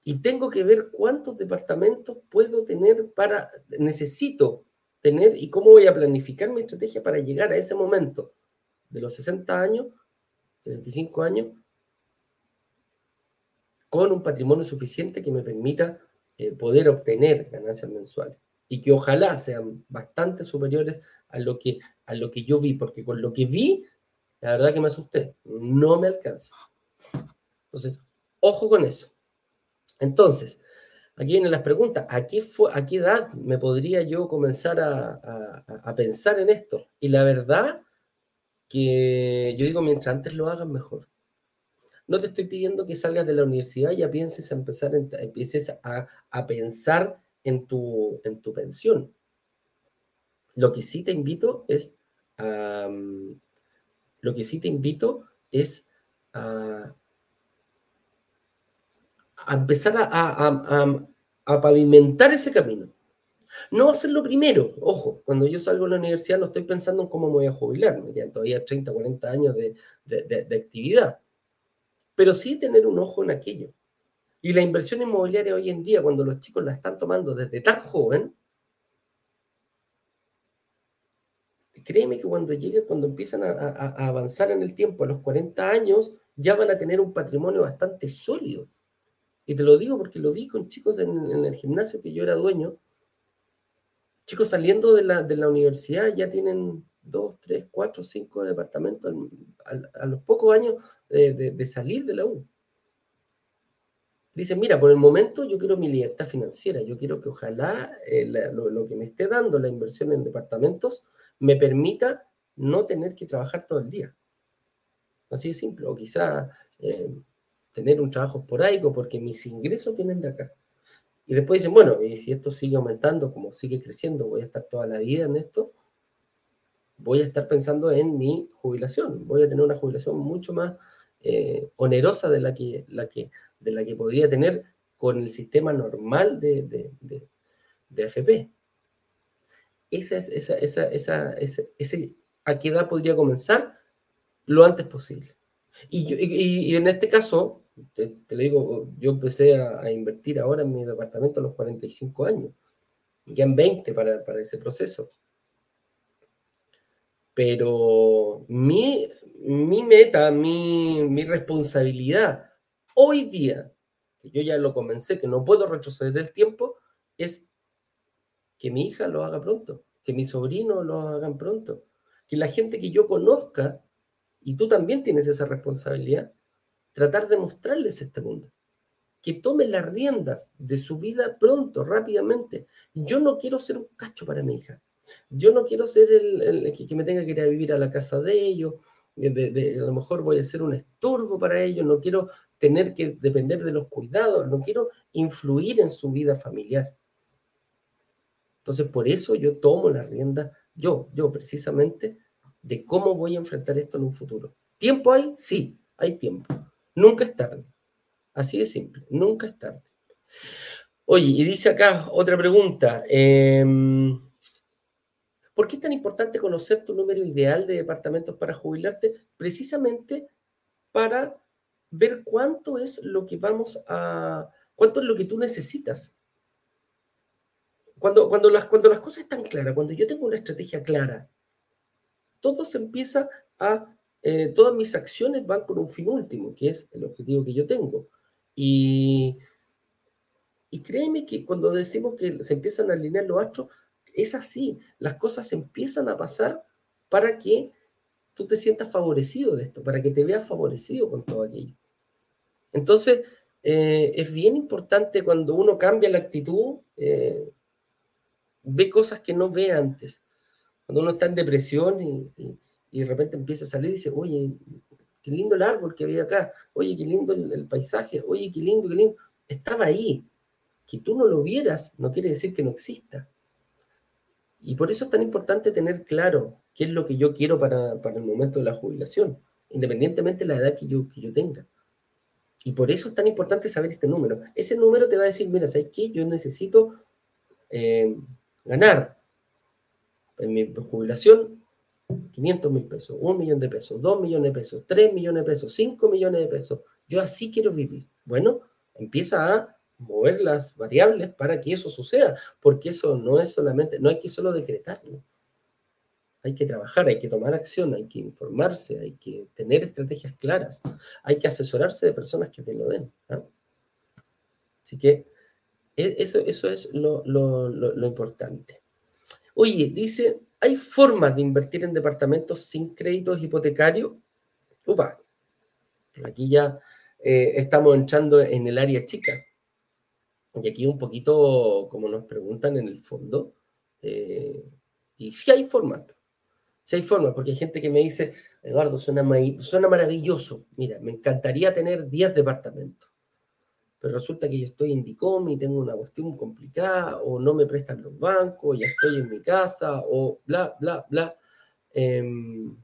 Y tengo que ver cuántos departamentos puedo tener para, necesito tener y cómo voy a planificar mi estrategia para llegar a ese momento de los 60 años, 65 años, con un patrimonio suficiente que me permita eh, poder obtener ganancias mensuales y que ojalá sean bastante superiores a lo, que, a lo que yo vi, porque con lo que vi, la verdad que me asusté, no me alcanza. Entonces, ojo con eso. Entonces, aquí vienen las preguntas, ¿a qué, fue, a edad me podría yo comenzar a, a pensar en esto? Y la verdad que yo digo, mientras antes lo hagan, mejor. No te estoy pidiendo que salgas de la universidad y ya pienses a empezar, empieces a, a pensar en tu, en tu pensión. Lo que sí te invito es a, lo que sí te invito es a, empezar a, a, pavimentar ese camino. No hacerlo primero, ojo, cuando yo salgo de la universidad no estoy pensando en cómo me voy a jubilar, me quedan todavía 30, 40 años de, de, de actividad pero sí tener un ojo en aquello. Y la inversión inmobiliaria hoy en día, cuando los chicos la están tomando desde tan joven, créeme que cuando lleguen, cuando empiezan a, avanzar en el tiempo, a los 40 años, ya van a tener un patrimonio bastante sólido. Y te lo digo porque lo vi con chicos en, el gimnasio que yo era dueño. Chicos saliendo de la, de la universidad ya tienen dos, tres, cuatro, cinco departamentos a los pocos años de, salir de la U. Dice, mira, por el momento yo quiero mi libertad financiera, yo quiero que ojalá eh, lo, que me esté dando la inversión en departamentos me permita no tener que trabajar todo el día. Así de simple, o quizá eh, tener un trabajo esporádico porque mis ingresos vienen de acá. Y después dicen, bueno, y si esto sigue aumentando, como sigue creciendo, voy a estar toda la vida en esto, voy a estar pensando en mi jubilación, voy a tener una jubilación mucho más eh, onerosa de la, que, la que, de la que podría tener con el sistema normal de, de, de, AFP. Esa es, esa, esa, esa, ese, ¿A qué edad podría comenzar? Lo antes posible. Y, y, en este caso, te, lo digo, yo empecé a, invertir ahora en mi departamento a los 45 años, ya en 20 para, para ese proceso. Pero mi, mi meta, mi, mi, responsabilidad hoy día, que yo ya lo comencé, que no puedo retroceder el tiempo, es que mi hija lo haga pronto, que mi sobrino lo hagan pronto, que la gente que yo conozca, y tú también tienes esa responsabilidad, tratar de mostrarles este mundo. Que tomen las riendas de su vida pronto, rápidamente. Yo no quiero ser un cacho para mi hija. Yo no quiero ser el, que, me tenga que ir a vivir a la casa de ellos, de, a lo mejor voy a ser un estorbo para ellos, no quiero tener que depender de los cuidados, no quiero influir en su vida familiar. Entonces, por eso yo tomo la rienda, yo, yo precisamente, de cómo voy a enfrentar esto en un futuro. ¿Tiempo hay? Sí, hay tiempo. Nunca es tarde. Así de simple, nunca es tarde. Oye, y dice acá otra pregunta. Eh, ¿Por qué es tan importante conocer tu número ideal de departamentos para jubilarte? Precisamente para ver cuánto es lo que vamos a, cuánto es lo que tú necesitas. Cuando, cuando, las, cuando las cosas están claras, cuando yo tengo una estrategia clara, todo se empieza a, eh, todas mis acciones van con un fin último, que es el objetivo que yo tengo. Y, y créeme que cuando decimos que se empiezan a alinear los astros, es así, las cosas empiezan a pasar para que tú te sientas favorecido de esto, para que te veas favorecido con todo aquello. Entonces, eh, es bien importante cuando uno cambia la actitud, eh, ve cosas que no ve antes. Cuando uno está en depresión y, de repente empieza a salir y dice, oye, qué lindo el árbol que había acá, oye, qué lindo el, el paisaje, oye, qué lindo, qué lindo. Estaba ahí. Que tú no lo vieras no quiere decir que no exista. Y por eso es tan importante tener claro qué es lo que yo quiero para, para el momento de la jubilación, independientemente de la edad que yo, que yo tenga. Y por eso es tan importante saber este número. Ese número te va a decir, mira, ¿sabes qué? Yo necesito eh, ganar en mi jubilación 500 mil pesos, 1 millón de pesos, 2 millones de pesos, 3 millones de pesos, 5 millones de pesos. Yo así quiero vivir. Bueno, empieza a mover las variables para que eso suceda, porque eso no es solamente, no hay que solo decretarlo. Hay que trabajar, hay que tomar acción, hay que informarse, hay que tener estrategias claras, hay que asesorarse de personas que te lo den. ¿ah? Así que e, eso, eso es lo, lo importante. Oye, dice, ¿hay formas de invertir en departamentos sin créditos hipotecarios? Upa, aquí ya eh, estamos entrando en el área chica. Y aquí un poquito, como nos preguntan en el fondo, eh, y sí hay formas, si hay formas, porque hay gente que me dice, Eduardo, suena, suena maravilloso. Mira, me encantaría tener 10 departamentos. Pero resulta que yo estoy en DICOM y tengo una cuestión complicada, o no me prestan los bancos, ya estoy en mi casa, o bla, bla, bla. Em,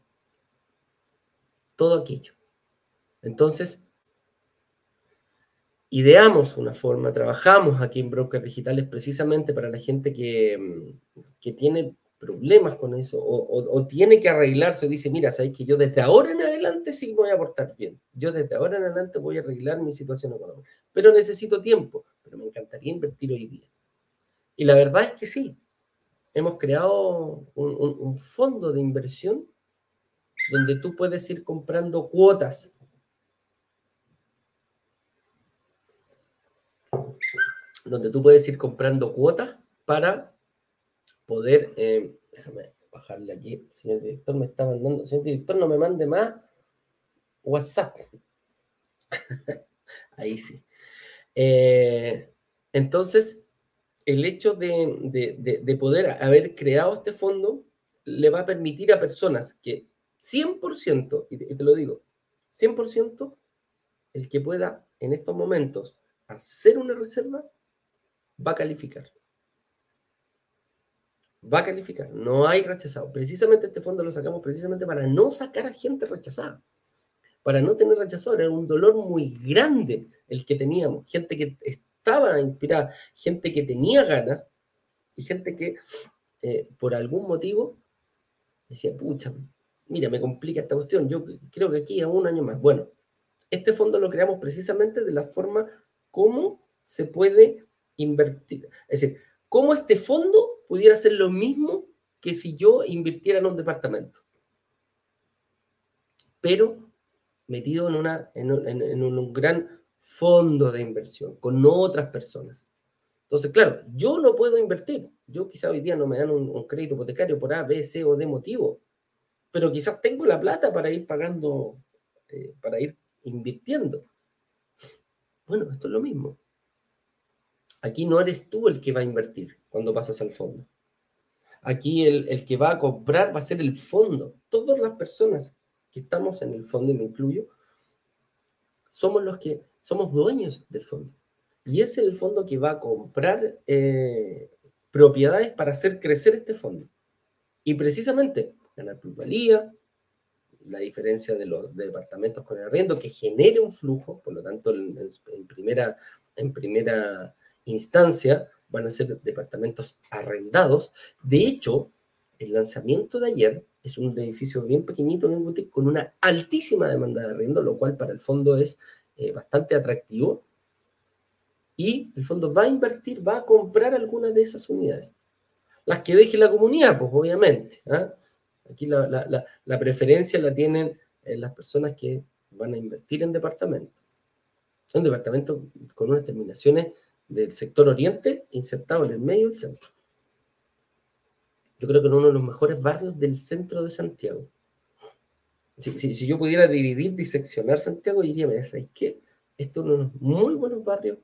todo aquello. Entonces, ideamos una forma, trabajamos aquí en Brokers Digitales precisamente para la gente que, que tiene problemas con eso o, tiene que arreglarse o dice, mira, sabes que yo desde ahora en adelante sí voy a aportar bien. Yo desde ahora en adelante voy a arreglar mi situación económica. Pero necesito tiempo, pero me encantaría invertir hoy día. Y la verdad es que sí. Hemos creado un, fondo de inversión donde tú puedes ir comprando cuotas. Donde tú puedes ir comprando cuotas para poder, eh, déjame bajarle aquí, señor director me está mandando, señor director no me mande más WhatsApp. Ahí sí. Eh, entonces, el hecho de, poder haber creado este fondo le va a permitir a personas que 100%, y te, lo digo, 100% el que pueda en estos momentos hacer una reserva va a calificar va a calificar. No hay rechazado. Precisamente este fondo lo sacamos precisamente para no sacar a gente rechazada. Para no tener rechazado. Era un dolor muy grande el que teníamos. Gente que estaba inspirada, gente que tenía ganas y gente que eh, por algún motivo decía, pucha, mira, me complica esta cuestión. Yo creo que aquí a un año más. Bueno, este fondo lo creamos precisamente de la forma como se puede invertir. Es decir, cómo este fondo pudiera ser lo mismo que si yo invirtiera en un departamento. Pero metido en, una, en, un, gran fondo de inversión con otras personas. Entonces, claro, yo no puedo invertir. Yo quizá hoy día no me dan un, crédito hipotecario por A, B, C o D motivo, pero quizás tengo la plata para ir pagando, eh, para ir invirtiendo. Bueno, esto es lo mismo. Aquí no eres tú el que va a invertir cuando pasas al fondo. Aquí el, que va a comprar va a ser el fondo. Todas las personas que estamos en el fondo, y me incluyo, somos los que somos dueños del fondo. Y es el fondo que va a comprar eh, propiedades para hacer crecer este fondo. Y precisamente ganar plusvalía, la diferencia de los departamentos con el arriendo, que genere un flujo, por lo tanto, en primera, en primera instancia van a ser departamentos arrendados. De hecho, el lanzamiento de ayer es un edificio bien pequeñito, con una altísima demanda de arriendo, lo cual para el fondo es eh, bastante atractivo. Y el fondo va a invertir, va a comprar algunas de esas unidades. Las que deje la comunidad, pues obviamente. ¿ah? Aquí la, preferencia la tienen eh, las personas que van a invertir en departamentos. Son departamentos con unas terminaciones del sector oriente insertado en el medio del centro. Yo creo que en uno de los mejores barrios del centro de Santiago. Si, yo pudiera dividir, diseccionar Santiago, diría, ¿sabes qué? Este es uno de los muy buenos barrios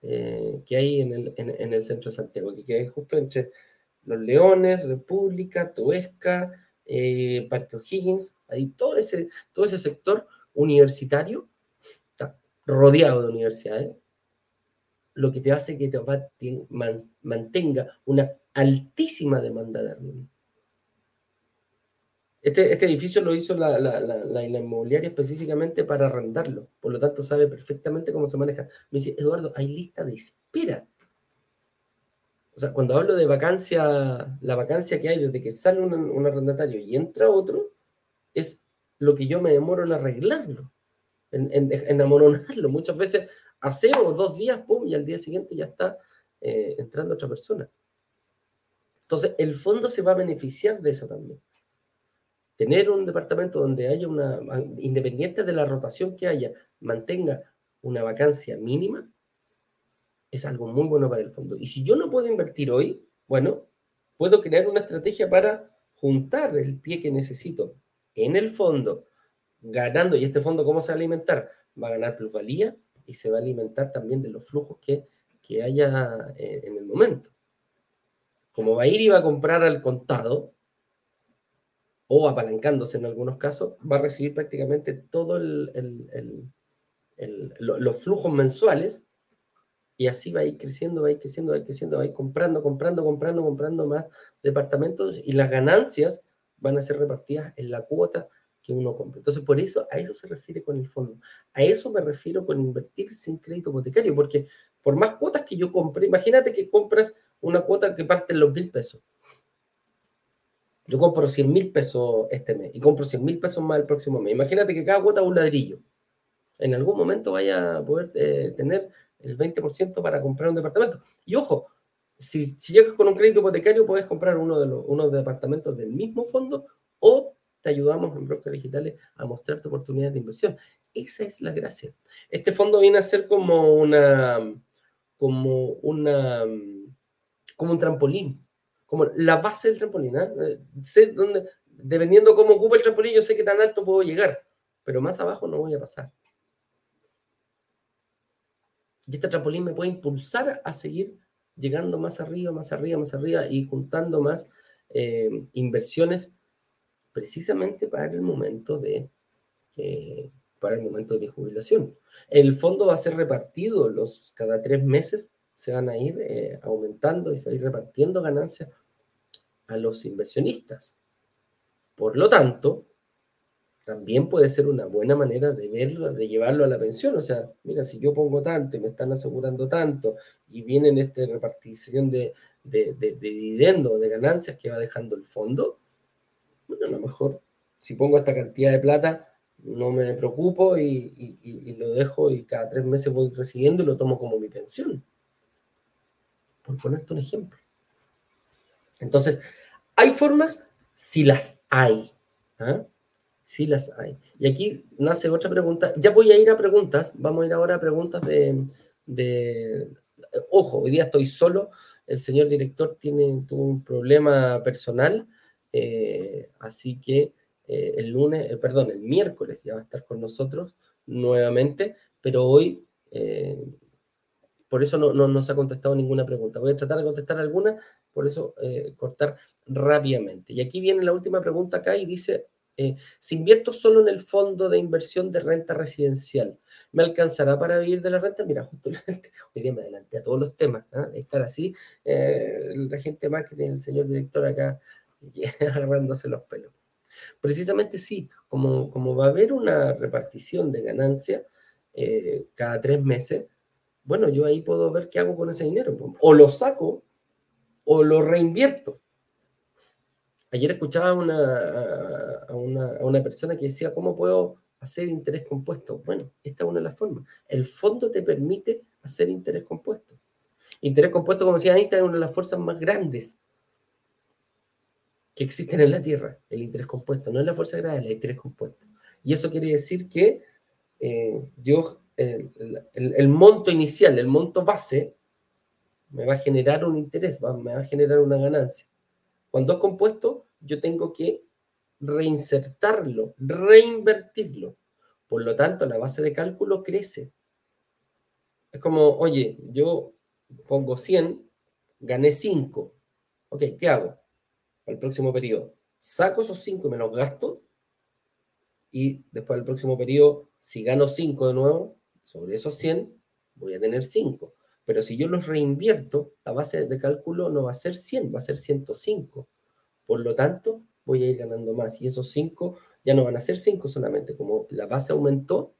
eh, que hay en el, centro de Santiago, que queda justo entre Los Leones, República, Toesca, eh, Parque O'Higgins, ahí todo ese, todo ese sector universitario rodeado de universidades lo que te hace que te mantenga una altísima demanda de arriendo. Este, este edificio lo hizo la, la, la, inmobiliaria específicamente para arrendarlo, por lo tanto sabe perfectamente cómo se maneja. Me dice, Eduardo, hay lista de espera. O sea, cuando hablo de vacancia, la vacancia que hay desde que sale un, un arrendatario y entra otro, es lo que yo me demoro en arreglarlo, en, en, en. Muchas veces aseo dos días, pum, y al día siguiente ya está eh, entrando otra persona. Entonces, el fondo se va a beneficiar de eso también. Tener un departamento donde haya una, independiente de la rotación que haya, mantenga una vacancia mínima, es algo muy bueno para el fondo. Y si yo no puedo invertir hoy, bueno, puedo crear una estrategia para juntar el pie que necesito en el fondo, ganando, y este fondo, ¿cómo se va a alimentar? Va a ganar plusvalía y se va a alimentar también de los flujos que, que haya eh, en el momento. Como va a ir y va a comprar al contado, o apalancándose en algunos casos, va a recibir prácticamente todos los flujos mensuales y así va a ir creciendo, va a ir creciendo, va a ir creciendo, va a ir comprando, comprando, comprando, comprando más departamentos y las ganancias van a ser repartidas en la cuota que uno compra. Entonces, por eso, a eso se refiere con el fondo. A eso me refiero con invertir sin crédito hipotecario, porque por más cuotas que yo compre, imagínate que compras una cuota que parte en los mil pesos. Yo compro 100 mil pesos este mes y compro 100 mil pesos más el próximo mes. Imagínate que cada cuota es un ladrillo. En algún momento vaya a poder eh, tener el 20% para comprar un departamento. Y ojo, si, llegas con un crédito hipotecario, puedes comprar uno de los unos departamentos del mismo fondo o te ayudamos en Brokers Digitales a mostrarte oportunidades de inversión. Esa es la gracia. Este fondo viene a ser como una, como una, como un trampolín, como la base del trampolín. ¿ah? Eh, sé dónde, dependiendo cómo ocupa el trampolín, yo sé qué tan alto puedo llegar, pero más abajo no voy a pasar. Y este trampolín me puede impulsar a seguir llegando más arriba, más arriba, más arriba y juntando más eh, inversiones precisamente para el momento de, eh, para el momento de mi jubilación. El fondo va a ser repartido los, cada tres meses, se van a ir eh, aumentando y se va a ir repartiendo ganancias a los inversionistas. Por lo tanto, también puede ser una buena manera de verlo, de llevarlo a la pensión. O sea, mira, si yo pongo tanto y me están asegurando tanto y vienen esta repartición de, de, de, de dividendos, de ganancias que va dejando el fondo, a lo mejor si pongo esta cantidad de plata, no me preocupo y, lo dejo y cada tres meses voy recibiendo y lo tomo como mi pensión. Por ponerte un ejemplo. Entonces, ¿hay formas? Si las hay. ¿ah? Las hay. Y aquí nace otra pregunta. Ya voy a ir a preguntas. Vamos a ir ahora a preguntas de... de... Ojo, hoy día estoy solo. El señor director tiene tuvo un problema personal eh, así que eh, el lunes, eh, perdón, el miércoles ya va a estar con nosotros nuevamente, pero hoy, por eso no, no, no, se ha contestado ninguna pregunta. Voy a tratar de contestar alguna, por eso cortar rápidamente. Y aquí viene la última pregunta acá y dice, si invierto solo en el fondo de inversión de renta residencial, ¿me alcanzará para vivir de la renta? Mira, justo hoy día me adelanté a todos los temas, ¿ah? estar así, la gente marketing, el señor director acá agarrándose los pelos. Precisamente sí, como, va a haber una repartición de ganancia eh, cada tres meses, bueno, yo ahí puedo ver qué hago con ese dinero. O lo saco o lo reinvierto. Ayer escuchaba a una persona que decía, ¿cómo puedo hacer interés compuesto? Bueno, esta es una de las formas. El fondo te permite hacer interés compuesto. Interés compuesto, como decía Einstein, es una de las fuerzas más grandes que existen en la Tierra, el interés compuesto, no es la fuerza gravedad, el interés compuesto. Y eso quiere decir que eh, yo, el, monto inicial, el monto base, me va a generar un interés, me va a generar una ganancia. Cuando es compuesto, yo tengo que reinsertarlo, reinvertirlo. Por lo tanto, la base de cálculo crece. Es como, oye, yo pongo 100, gané 5. Ok, ¿qué hago? Al próximo periodo. Saco esos 5 y me los gasto. Y después del próximo periodo, si gano 5 de nuevo, sobre esos 100, voy a tener 5. Pero si yo los reinvierto, la base de cálculo no va a ser 100, va a ser 105. Por lo tanto, voy a ir ganando más. Y esos 5 ya no van a ser 5 solamente. Como la base aumentó,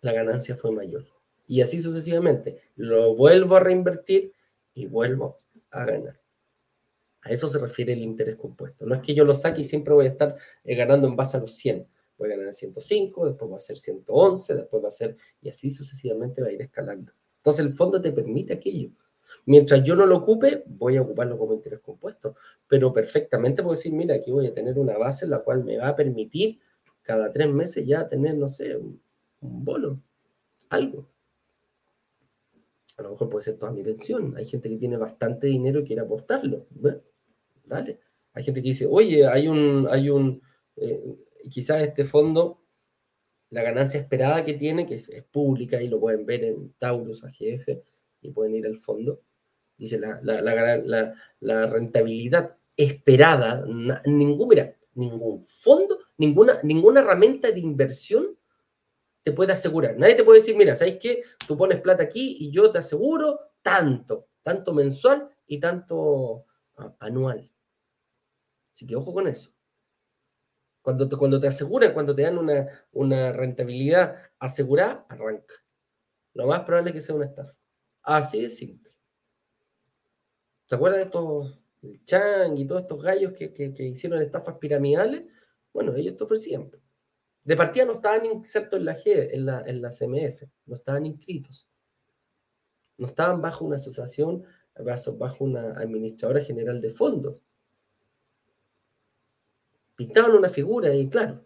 la ganancia fue mayor. Y así sucesivamente. Lo vuelvo a reinvertir y vuelvo a ganar. A eso se refiere el interés compuesto. No es que yo lo saque y siempre voy a estar eh, ganando en base a los 100. Voy a ganar 105, después va a ser 111, después va a ser, y así sucesivamente va a ir escalando. Entonces el fondo te permite aquello. Mientras yo no lo ocupe, voy a ocuparlo como interés compuesto. Pero perfectamente puedo decir, mira, aquí voy a tener una base en la cual me va a permitir cada tres meses ya tener, no sé, un, un bono, algo. A lo mejor puede ser toda mi pensión. Hay gente que tiene bastante dinero y quiere aportarlo. ¿ve? Dale. Hay gente que dice, oye, hay un, hay un, eh, quizás este fondo, la ganancia esperada que tiene, que es, pública y lo pueden ver en Taurus, AGF, y pueden ir al fondo, dice la, la, rentabilidad esperada, ningún, mira, ningún fondo, ninguna, ninguna herramienta de inversión te puede asegurar. Nadie te puede decir, mira, ¿sabes qué? Tú pones plata aquí y yo te aseguro tanto, tanto mensual y tanto anual. Así que ojo con eso. Cuando te, cuando te aseguran, cuando te dan una, una rentabilidad asegurada, arranca. Lo más probable es que sea una estafa. Así de simple. ¿Se acuerdan de estos, el Chang y todos estos gallos que, que, hicieron estafas piramidales? Bueno, ellos te ofrecían. De partida no estaban insertos en la en la, en la CMF, no estaban inscritos. No estaban bajo una asociación, bajo una administradora general de fondos pintaban una figura y claro,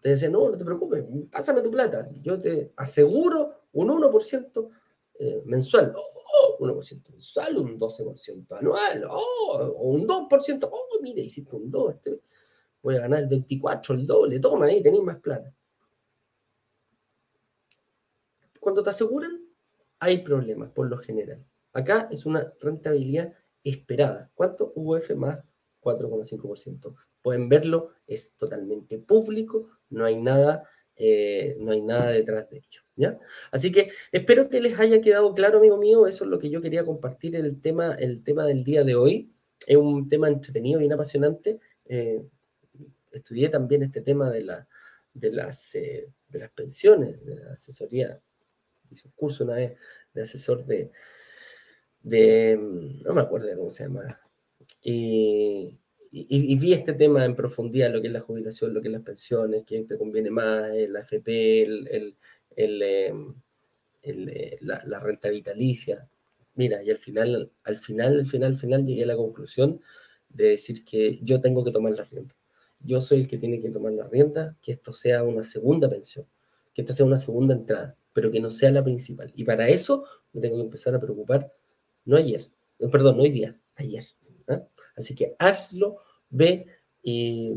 te decían, no, no te preocupes, pásame tu plata, yo te aseguro un 1% eh, mensual, oh, 1% mensual, un 12% anual, oh, o un 2%, oh, mire, hiciste un 2, este, voy a ganar el 24, el doble, toma ahí, tenéis más plata. Cuando te aseguran, hay problemas por lo general. Acá es una rentabilidad esperada. ¿Cuánto? UF más 4,5% pueden verlo, es totalmente público, no hay nada, eh, no hay nada detrás de ello. ¿ya? Así que espero que les haya quedado claro, amigo mío, eso es lo que yo quería compartir el tema, el tema del día de hoy. Es un tema entretenido, bien apasionante. Eh, estudié también este tema de, la, de, las, eh, de las pensiones, de la asesoría. Hice un curso una vez de asesor de, de no me acuerdo cómo se llama. Y, y, y, vi este tema en profundidad, lo que es la jubilación, lo que es las pensiones, qué te conviene más, el AFP, el, el, el, em, eh, la, la, renta vitalicia. Mira, y al final, al final, al final, al final llegué a la conclusión de decir que yo tengo que tomar la rienda. Yo soy el que tiene que tomar la rienda, que esto sea una segunda pensión, que esto sea una segunda entrada, pero que no sea la principal. Y para eso me tengo que empezar a preocupar, no ayer, perdón, no hoy día, ayer. ¿eh? Así que hazlo, ve y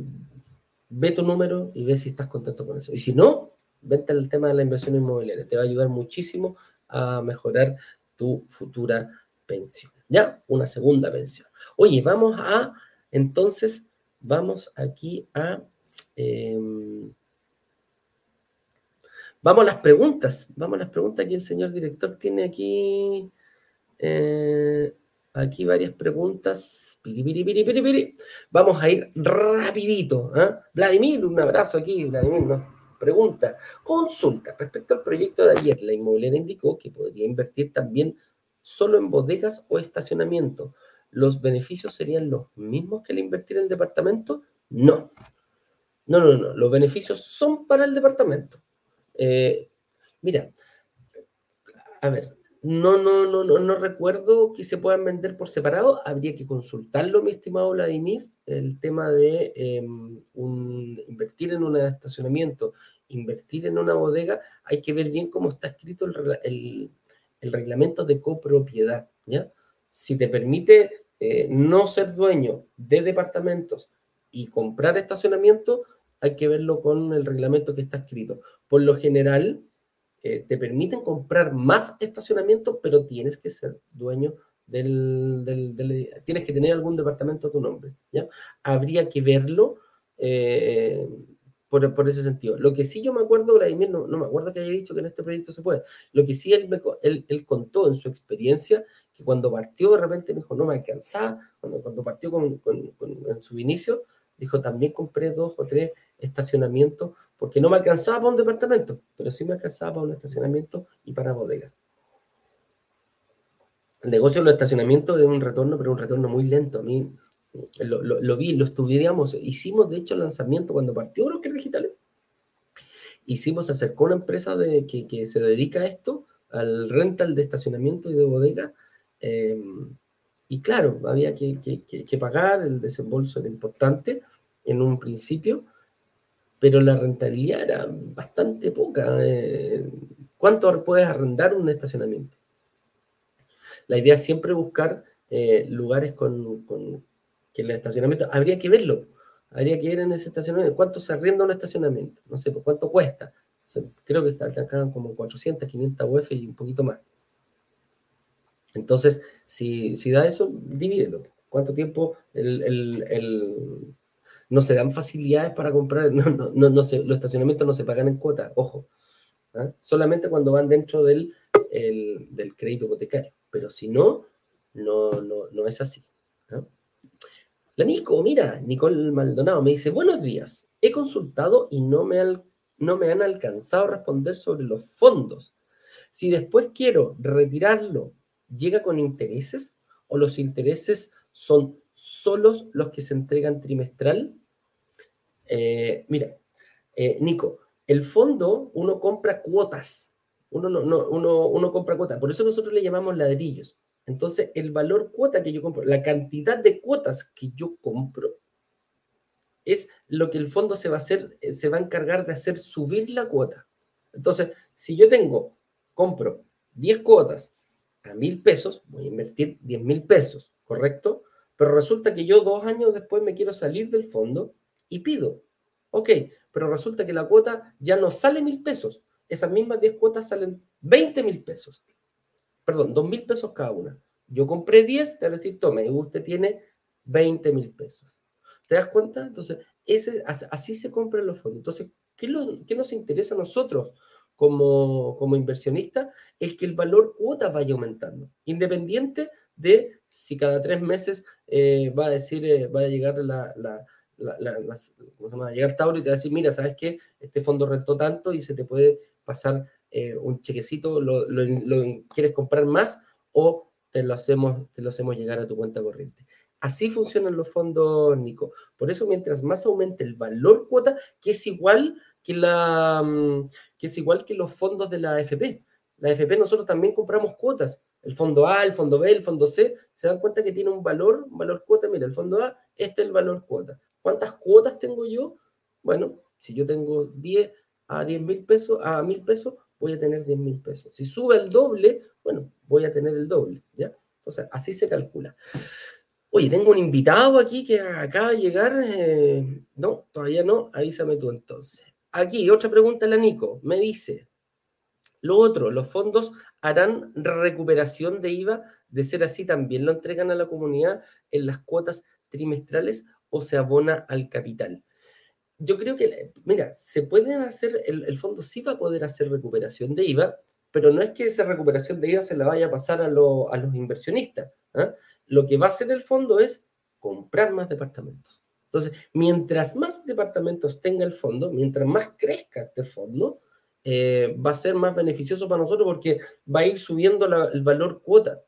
ve tu número y ve si estás contento con eso. Y si no, vente al tema de la inversión inmobiliaria. Te va a ayudar muchísimo a mejorar tu futura pensión. ¿Ya? Una segunda pensión. Oye, vamos a, entonces, vamos aquí a... Eh, vamos a las preguntas. Vamos a las preguntas que el señor director tiene aquí. Eh, aquí varias preguntas. Piri, piri, piri. Vamos a ir rapidito. ¿eh? Vladimir, un abrazo aquí. Vladimir nos pregunta. Consulta. Respecto al proyecto de ayer, la inmobiliaria indicó que podría invertir también solo en bodegas o estacionamiento. ¿Los beneficios serían los mismos que el invertir en departamento? No. No, no, no. Los beneficios son para el departamento. Eh, mira, a ver, no, no, no, no, no recuerdo que se puedan vender por separado. Habría que consultarlo, mi estimado Vladimir, el tema de eh, un, invertir en un estacionamiento, invertir en una bodega. Hay que ver bien cómo está escrito el, el, el reglamento de copropiedad. ¿ya? Si te permite eh, no ser dueño de departamentos y comprar estacionamiento, hay que verlo con el reglamento que está escrito. Por lo general, eh, te permiten comprar más estacionamiento, pero tienes que ser dueño del, del, del, Tienes que tener algún departamento a tu nombre. ¿ya? Habría que verlo, eh, por, por ese sentido. Lo que sí yo me acuerdo, Vladimir, no, no me acuerdo que haya dicho que en este proyecto se puede. Lo que sí él, me, él, él, contó en su experiencia, que cuando partió de repente me dijo, no me alcanzaba, cuando, cuando partió con, con, con, en su inicio, dijo, también compré dos o tres estacionamientos, porque no me alcanzaba para un departamento, pero sí me alcanzaba para un estacionamiento y para bodegas. El negocio de los estacionamientos es un retorno, pero un retorno muy lento. A mí lo, lo, lo vi, lo estudiamos, hicimos de hecho el lanzamiento cuando partió Broker Digitales. Hicimos, acercó una empresa de, que, que, se dedica a esto, al rental de estacionamiento y de bodega. Eh, y claro, había que, pagar, el desembolso era importante en un principio, pero la rentabilidad era bastante poca. Eh, ¿Cuánto puedes arrendar un estacionamiento? La idea es siempre buscar eh, lugares con, con, que el estacionamiento, habría que verlo, habría que ver en ese estacionamiento, cuánto se arrienda un estacionamiento, no sé, por cuánto cuesta. Creo que acá como 400, 500 UF y un poquito más. Entonces, si, si da eso, divídelo. ¿Cuánto tiempo el, el, no se dan facilidades para comprar? No, no, no, no se, los estacionamientos no se pagan en cuota, ojo. ¿eh? Solamente cuando van dentro del, el, del crédito hipotecario. Pero si no, no, no, no es así. ¿eh? La Nico, mira, Nicole Maldonado me dice, buenos días, he consultado y no me, al, no me han alcanzado a responder sobre los fondos. Si después quiero retirarlo, ¿llega con intereses o los intereses son solos los que se entregan trimestral? Eh, mira, eh, Nico, el fondo uno compra cuotas, uno, no, no, uno, uno compra cuotas, por eso nosotros le llamamos ladrillos. Entonces, el valor cuota que yo compro, la cantidad de cuotas que yo compro, es lo que el fondo se va a hacer, eh, se va a encargar de hacer subir la cuota. Entonces, si yo tengo, compro 10 cuotas a mil pesos, voy a invertir 10 mil pesos, ¿correcto? Pero resulta que yo dos años después me quiero salir del fondo y pido. Ok, pero resulta que la cuota ya no sale mil pesos. Esas mismas 10 cuotas salen 20 mil pesos perdón, dos mil pesos cada una. Yo compré 10, te voy a decir, tome, usted tiene 20 mil pesos. ¿Te das cuenta? Entonces, ese, así se compran los fondos. Entonces, ¿qué, lo, qué nos interesa a nosotros como, como inversionistas? El que el valor cuota vaya aumentando, independiente de si cada tres meses eh, va a decir, eh, va a llegar la, la, la ¿cómo se llama? llegar Tauro y te va a decir, mira, ¿sabes qué? Este fondo rentó tanto y se te puede pasar eh, un chequecito, lo, quieres comprar más o te lo, hacemos, te lo hacemos llegar a tu cuenta corriente. Así funcionan los fondos, Nico. Por eso, mientras más aumente el valor cuota, que es igual que, la, mm, que, es igual que los fondos de la AFP. La AFP nosotros también compramos cuotas. El fondo A, el fondo B, el fondo C, se dan cuenta que tiene un valor, un valor cuota. Mira, el fondo A, este es el valor cuota. ¿Cuántas cuotas tengo yo? Bueno, si yo tengo 10 a 10 mil pesos, a mil pesos, voy a tener 10 mil pesos. Si sube el doble, bueno, voy a tener el doble, ¿ya? Entonces, así se calcula. Oye, tengo un invitado aquí que acaba de llegar. Eh, no, todavía no. Avísame tú entonces. Aquí, otra pregunta la Nico. Me dice, lo otro, ¿los fondos harán recuperación de IVA? De ser así, ¿también lo entregan a la comunidad en las cuotas trimestrales o se abona al capital? yo creo que, mira, se pueden hacer, el, fondo sí va a poder hacer recuperación de IVA, pero no es que esa recuperación de IVA se la vaya a pasar a, lo, a los inversionistas. ¿eh? Lo que va a hacer el fondo es comprar más departamentos. Entonces, mientras más departamentos tenga el fondo, mientras más crezca este fondo, eh, va a ser más beneficioso para nosotros porque va a ir subiendo el valor cuota.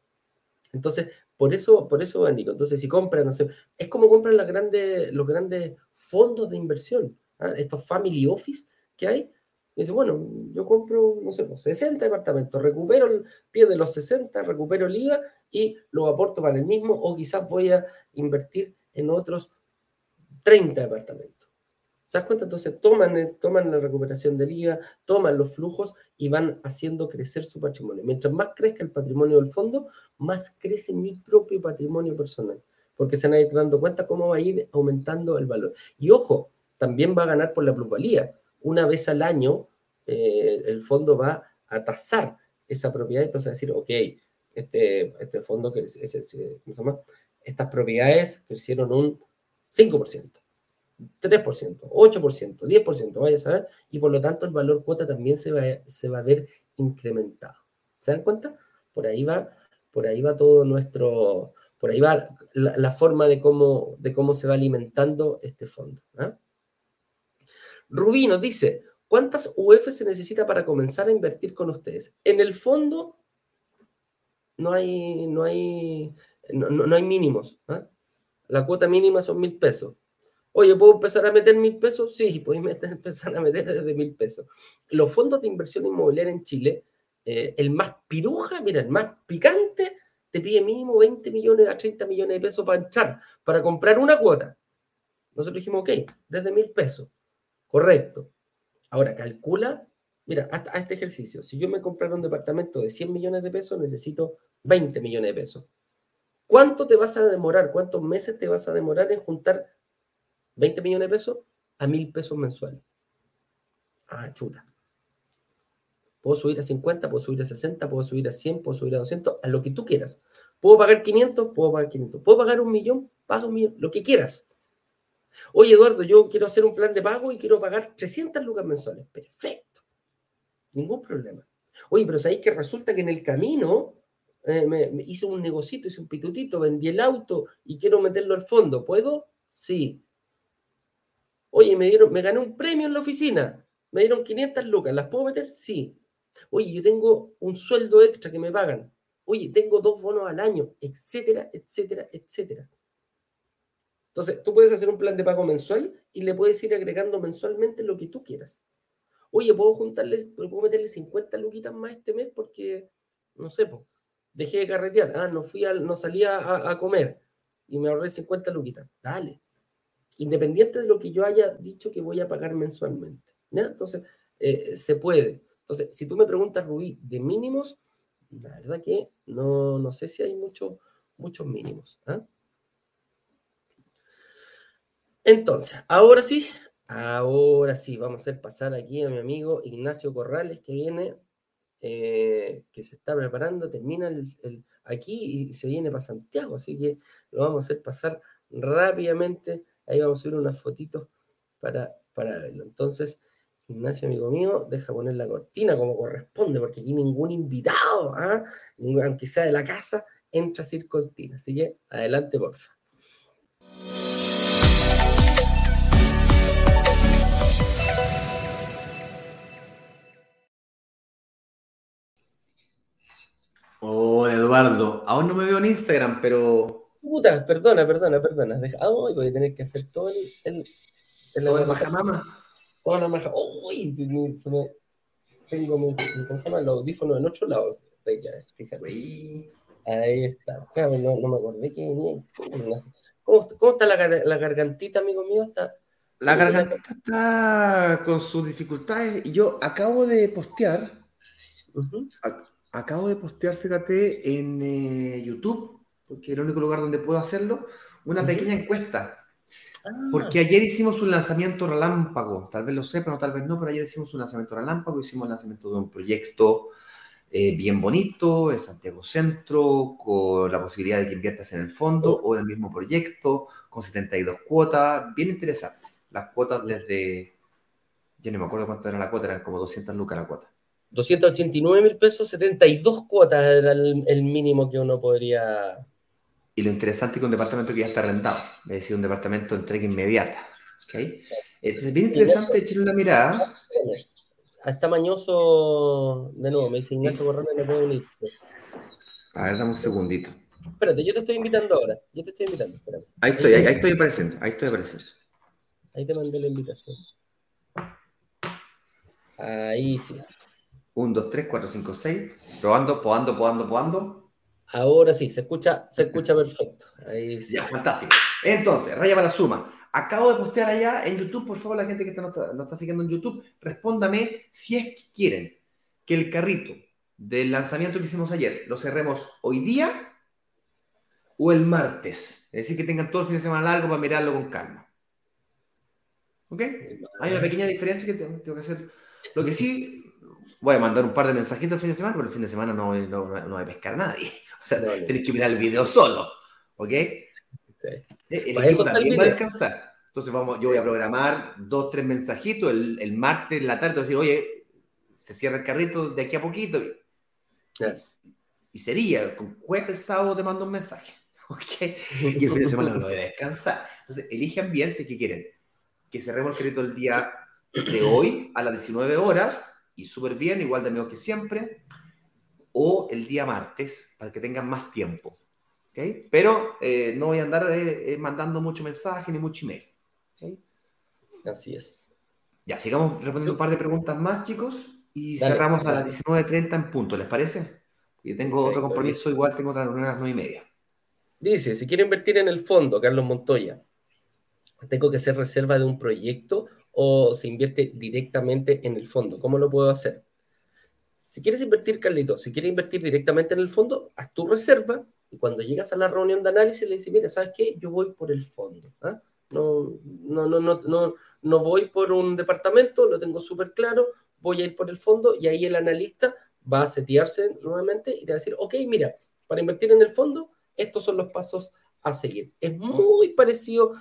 Entonces, por eso, por eso, Nico. Entonces, si compran, no sé, es como compran los grandes fondos de inversión, ¿ah? estos family office que hay. Dice, bueno, yo compro, no sé, 60 pues, departamentos, recupero el pie de los 60, recupero el IVA y lo aporto para el mismo, o quizás voy a invertir en otros 30 departamentos. ¿Se das cuenta? Entonces toman, eh, toman la recuperación del IVA, toman los flujos y van haciendo crecer su patrimonio. Mientras más crezca el patrimonio del fondo, más crece mi propio patrimonio personal, porque se van a ir dando cuenta cómo va a ir aumentando el valor. Y ojo, también va a ganar por la plusvalía. Una vez al año, eh, el fondo va a tasar esa propiedad, entonces decir, ok, este, este fondo, ¿cómo se llama? Estas propiedades crecieron un 5%. 3%, 8%, 10%, vaya a saber, y por lo tanto el valor cuota también se va, se va a ver incrementado. ¿Se dan cuenta? Por ahí va, por ahí va todo nuestro, por ahí va la, forma de cómo, de cómo se va alimentando este fondo. ¿ah? Rubí nos dice, ¿cuántas UF se necesita para comenzar a invertir con ustedes? En el fondo no hay, no hay, no, hay mínimos. ¿ah? La cuota mínima son mil pesos. Oye, ¿puedo empezar a meter mil pesos? Sí, puedes empezar a meter desde mil pesos. Los fondos de inversión inmobiliaria en Chile, eh, el más piruja, mira, el más picante, te pide mínimo 20 millones a 30 millones de pesos para entrar, para comprar una cuota. Nosotros dijimos, ok, desde mil pesos. Correcto. Ahora, calcula, mira, hasta este ejercicio. Si yo me comprara un departamento de 100 millones de pesos, necesito 20 millones de pesos. ¿Cuánto te vas a demorar? ¿Cuántos meses te vas a demorar en juntar 20 millones de pesos a mil pesos mensuales? Ah, chuta. Puedo subir a 50, puedo subir a 60, puedo subir a 100, puedo subir a 200, a lo que tú quieras. ¿Puedo pagar 500? Puedo pagar 500. ¿Puedo pagar un millón? Pago un millón, lo que quieras. Oye, Eduardo, yo quiero hacer un plan de pago y quiero pagar 300 lucas mensuales. Perfecto. Ningún problema. Oye, pero sabéis que resulta que en el camino eh, me, hice un negocito, hice un pitutito, vendí el auto y quiero meterlo al fondo. ¿Puedo? Sí. Oye, me, dieron, me gané un premio en la oficina. Me dieron 500 lucas. ¿Las puedo meter? Sí. Oye, yo tengo un sueldo extra que me pagan. Oye, tengo dos bonos al año, etcétera, etcétera, etcétera. Entonces, tú puedes hacer un plan de pago mensual y le puedes ir agregando mensualmente lo que tú quieras. Oye, puedo juntarle, puedo meterle 50 luquitas más este mes porque, no sé, pues, dejé de carretear. Ah, no fui no salí a, comer y me ahorré 50 luquitas. Dale. Independiente de lo que yo haya dicho que voy a pagar mensualmente. Entonces, eh, se puede. Entonces, si tú me preguntas, Rubí, de mínimos, la verdad que no, no sé si hay muchos muchos mínimos. ¿ah? Entonces, ahora sí, ahora sí, vamos a hacer pasar aquí a mi amigo Ignacio Corrales que viene, eh, que se está preparando, termina aquí y se viene para Santiago, así que lo vamos a hacer pasar rápidamente. Ahí vamos a subir unas fotitos para, para verlo. Entonces, Ignacio, amigo mío, deja poner la cortina como corresponde, porque aquí ningún invitado, ¿ah? aunque sea de la casa, entra sin cortina. Así que adelante, porfa. Hola Eduardo, aún no me veo en Instagram, pero. Puta, perdona, perdona, perdona. Deja... Ah, voy a tener que hacer todo el. el, el Toda la. Toda la maja. Uy, tengo mi, ¿cómo se llama? el audífono en otro lado. Fíjate. Ahí está. No, no, me acordé que venía. ¿Cómo, cómo está la, la, gargantita, amigo mío? ¿Está, la gargantita está con sus dificultades. Y yo acabo de postear. Uh acabo de postear, fíjate, en eh, YouTube, porque es el único lugar donde puedo hacerlo, una pequeña encuesta. Ah. Porque ayer hicimos un lanzamiento relámpago, tal vez lo sepan o tal vez no, pero ayer hicimos un lanzamiento relámpago, hicimos el lanzamiento de un proyecto eh, bien bonito en Santiago Centro, con la posibilidad de que inviertas en el fondo o en el mismo proyecto, con 72 cuotas, bien interesante. Las cuotas desde, yo no me acuerdo cuánto era la cuota, eran como 200 lucas la cuota. 289 mil pesos, 72 cuotas era el, mínimo que uno podría. Y lo interesante es que un departamento que ya está rentado, es decir, un departamento de entrega inmediata. ¿okay? Entonces, bien interesante echarle una mirada. Está mañoso, de nuevo, me dice Ignacio Borrón no puede unirse. A ver, dame un segundito. Espérate, yo te estoy invitando ahora. Yo te estoy invitando. Ahí estoy, ahí, ahí, estoy apareciendo. Ahí estoy apareciendo. Ahí te mandé la invitación. Ahí sí. 1, 2, 3, 4, 5, 6. Probando, probando, probando, probando. Ahora sí, se escucha, se escucha perfecto. Ahí sí. Ya, fantástico. Entonces, raya para la suma. Acabo de postear allá en YouTube, por favor, la gente que nos está, está siguiendo en YouTube, respóndame si es que quieren que el carrito del lanzamiento que hicimos ayer lo cerremos hoy día o el martes. Es decir, que tengan todo el fin de semana largo para mirarlo con calma. ¿Ok? Hay una pequeña diferencia que tengo que hacer. Lo que sí, voy a mandar un par de mensajitos el fin de semana, pero el fin de semana no, no, no, voy a pescar a nadie. O sea, tenés que mirar el video solo. ¿Ok? Sí. Eh, el equipo también va a descansar. Entonces vamos, yo voy a programar dos, tres mensajitos el, el martes en la tarde, decir, oye, se cierra el carrito de aquí a poquito. Y sería, con juega el sábado te mando un mensaje. ¿okay? Y el fin de semana lo voy a descansar. Entonces, elijan bien si que quieren que cerremos el carrito el día de hoy a las 19 horas y súper bien, igual de mejor que siempre, o el día martes para que tengan más tiempo. ¿okay? Pero eh, no voy a andar eh, eh, mandando mucho mensaje ni mucho email. Así es. Ya, sigamos respondiendo un par de preguntas más, chicos, y cerramos a las 19.30 en punto, ¿les parece? Yo tengo otro compromiso, igual tengo otra reunión a las 9 y media. Dice, si quiero invertir en el fondo, Carlos Montoya, ¿tengo que hacer reserva de un proyecto o se invierte directamente en el fondo? ¿Cómo lo puedo hacer? Si quieres invertir, Carlito, si quieres invertir directamente en el fondo, haz tu reserva y cuando llegas a la reunión de análisis le dices, mira, ¿sabes qué? Yo voy por el fondo. ¿ah? No, no, no, no, no, no voy por un departamento, lo tengo súper claro, voy a ir por el fondo y ahí el analista va a setearse nuevamente y te va a decir, ok, mira, para invertir en el fondo, estos son los pasos a seguir. Es muy parecido.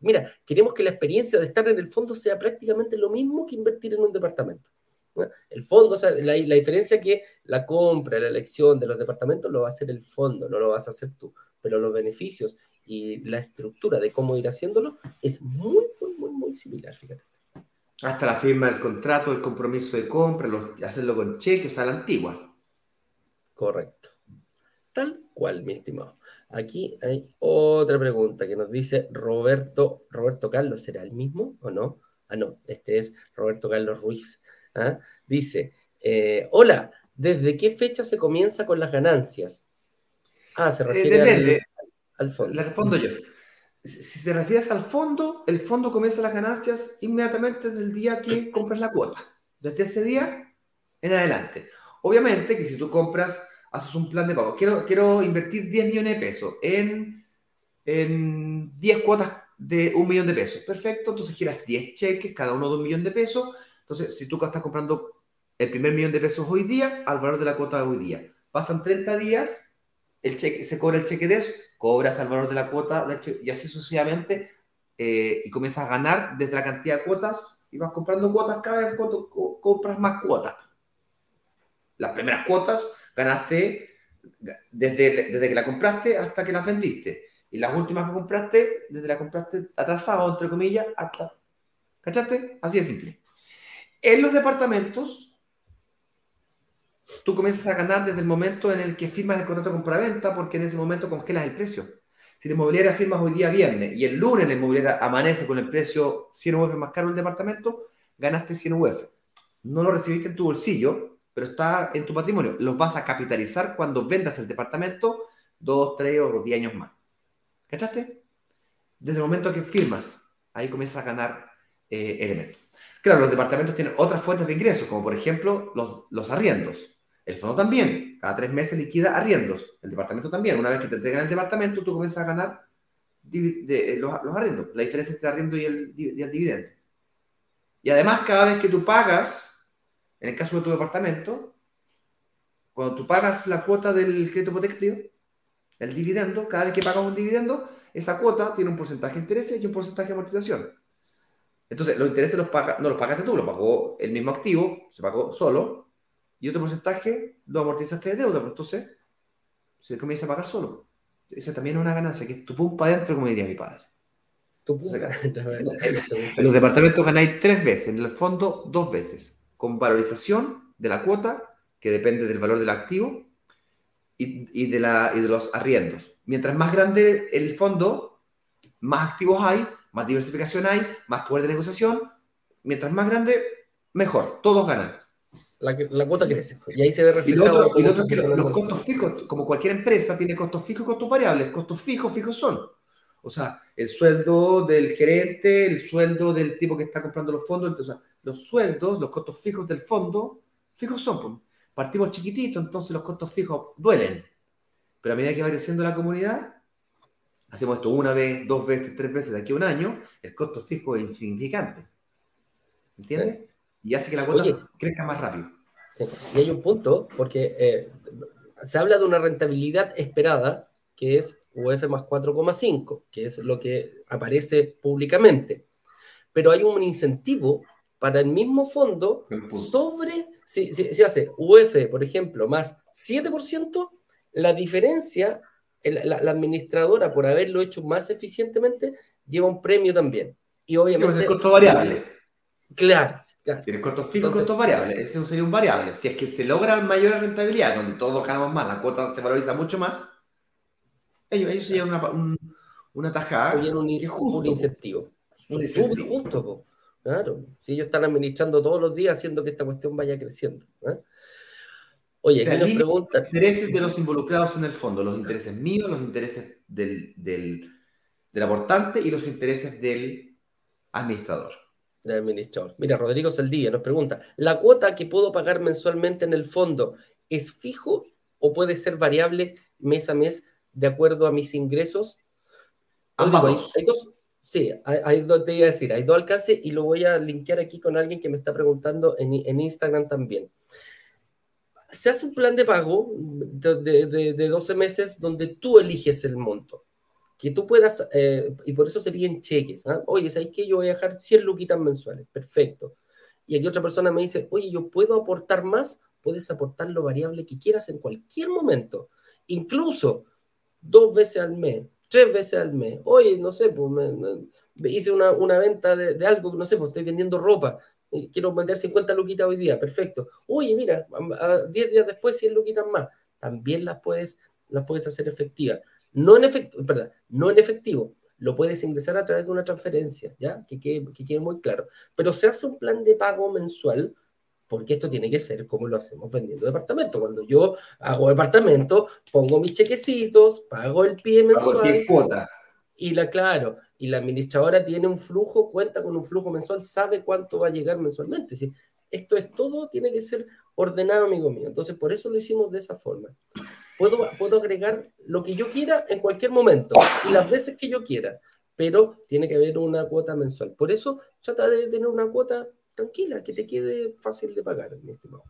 Mira, queremos que la experiencia de estar en el fondo sea prácticamente lo mismo que invertir en un departamento. El fondo, o sea, la, la, diferencia es que la compra, la elección de los departamentos lo va a hacer el fondo, no lo vas a hacer tú. Pero los beneficios y la estructura de cómo ir haciéndolo es muy, muy, muy, muy similar, fíjate. Hasta la firma del contrato, el compromiso de compra, hacerlo con cheque, o sea, la antigua. Correcto. Tal cual, mi estimado. Aquí hay otra pregunta que nos dice Roberto, Roberto Carlos, ¿será el mismo o no? Ah, no, este es Roberto Carlos Ruiz. ¿ah? Dice, eh, hola, ¿desde qué fecha se comienza con las ganancias? Ah, se refiere al, al, fondo. Le respondo yo si se refieres al fondo, el fondo comienza las ganancias inmediatamente desde el día que compras la cuota. Desde ese día en adelante. Obviamente que si tú compras, haces un plan de pago. Quiero, quiero invertir 10 millones de pesos en, en 10 cuotas de un millón de pesos. Perfecto, entonces quieras 10 cheques, cada uno de un millón de pesos. Entonces, si tú estás comprando el primer millón de pesos hoy día, al valor de la cuota de hoy día. Pasan 30 días, el cheque, se cobra el cheque de eso, cobras el valor de la cuota y así sucesivamente eh, y comienzas a ganar desde la cantidad de cuotas y vas comprando cuotas cada vez compras más cuotas. Las primeras cuotas ganaste desde, desde que la compraste hasta que la vendiste. Y las últimas que compraste, desde la compraste atrasado, entre comillas, hasta... ¿Cachaste? Así de simple. En los departamentos, tú comienzas a ganar desde el momento en el que firmas el contrato de compraventa, porque en ese momento congelas el precio. Si la inmobiliaria firmas hoy día viernes y el lunes la inmobiliaria amanece con el precio 100 UF más caro del departamento, ganaste 100 UF. No lo recibiste en tu bolsillo, pero está en tu patrimonio. Los vas a capitalizar cuando vendas el departamento dos, tres o 10 años más. ¿Cachaste? Desde el momento que firmas, ahí comienzas a ganar eh, elementos. Claro, los departamentos tienen otras fuentes de ingresos, como por ejemplo los, los arriendos. El fondo también, cada tres meses liquida arriendos. El departamento también. Una vez que te entregan el departamento, tú comienzas a ganar de, los, arriendos, la diferencia entre arriendo y el, y el dividendo. Y además, cada vez que tú pagas, en el caso de tu departamento, cuando tú pagas la cuota del crédito hipotecario, el dividendo, cada vez que pagas un dividendo, esa cuota tiene un porcentaje de intereses y un porcentaje de amortización. Entonces, los intereses los paga, no los pagaste tú, los pagó el mismo activo, se pagó solo, y otro porcentaje lo amortizaste de deuda, pues entonces se comienza a pagar solo. Esa también es una ganancia, que es tu pum para adentro, como diría mi padre. en los departamentos ganáis tres veces, en el fondo dos veces, con valorización de la cuota, que depende del valor del activo, y, de, la, y de los arriendos. Mientras más grande el fondo, más activos hay, más diversificación hay, más poder de negociación. Mientras más grande, mejor. Todos ganan la, cuota crece. Y ahí se ve reflejado. Y lo otro, que los costos fijos, como cualquier empresa, tiene costos fijos y costos variables. Costos fijos, fijos son. O sea, el sueldo del gerente, el sueldo del tipo que está comprando los fondos. Entonces, los sueldos, los costos fijos del fondo, fijos son. Partimos chiquititos, entonces los costos fijos duelen. Pero a medida que va creciendo la comunidad, hacemos esto una vez, dos veces, tres veces, de aquí a un año, el costo fijo es insignificante. ¿Entiendes? y hace que la cuota crezca más rápido. Sí. Y hay un punto, porque eh, se habla de una rentabilidad esperada, que es UF más 4,5, que es lo que aparece públicamente. Pero hay un incentivo para el mismo fondo sobre, si, si, hace UF, por ejemplo, más 7%, la diferencia, la, administradora, por haberlo hecho más eficientemente, lleva un premio también. Y obviamente... el costo variable. Claro, Tiene costos fijos y costos variables. Ese sería un variable. Si es que se logra mayor rentabilidad, donde todos ganamos más, la cuota se valoriza mucho más, ellos, ellos se llevan una, una tajada. un, un, incentivo. Un incentivo. justo, Claro, si ellos están administrando todos los días haciendo que esta cuestión vaya creciendo. ¿eh? Oye, aquí nos preguntan. Los intereses de los involucrados en el fondo, los intereses míos, los intereses del, del, del aportante y los intereses del administrador. Del administrador. Mira, Rodrigo Saldía nos pregunta: ¿la cuota que puedo pagar mensualmente en el fondo es fijo o puede ser variable mes a mes de acuerdo a mis ingresos? Ambos. hay, dos, Sí, hay, dos, te iba a decir, hay dos alcances y lo voy a linkear aquí con alguien que me está preguntando en, en Instagram también. Se hace un plan de pago de, de, de, 12 meses donde tú eliges el monto. Que tú puedas, eh, y por eso se piden cheques. ¿ah? Oye, ¿sabes qué? Yo voy a dejar 100 luquitas mensuales. Perfecto. Y aquí otra persona me dice, oye, yo puedo aportar más. Puedes aportar lo variable que quieras en cualquier momento. Incluso dos veces al mes, tres veces al mes. Oye, no sé, pues hice una, una venta de, de, algo, no sé, pues estoy vendiendo ropa. Quiero vender 50 luquitas hoy día, perfecto. Oye, mira, a 10 días después 100 luquitas más. También las puedes, las puedes hacer efectivas. No en, efectivo, perdón, no en efectivo, lo puedes ingresar a través de una transferencia, ¿ya? Que quede, que quede muy claro. Pero se hace un plan de pago mensual porque esto tiene que ser como lo hacemos vendiendo departamento. Cuando yo hago departamento, pongo mis chequecitos, pago el pie mensual. cuota. Y la, claro, y la administradora tiene un flujo, cuenta con un flujo mensual, sabe cuánto va a llegar mensualmente. ¿sí? Esto es todo, tiene que ser ordenado, amigo mío. Entonces, por eso lo hicimos de esa forma. Puedo, puedo agregar lo que yo quiera en cualquier momento y las veces que yo quiera, pero tiene que haber una cuota mensual. Por eso, trata de tener una cuota tranquila, que te quede fácil de pagar, mi estimado.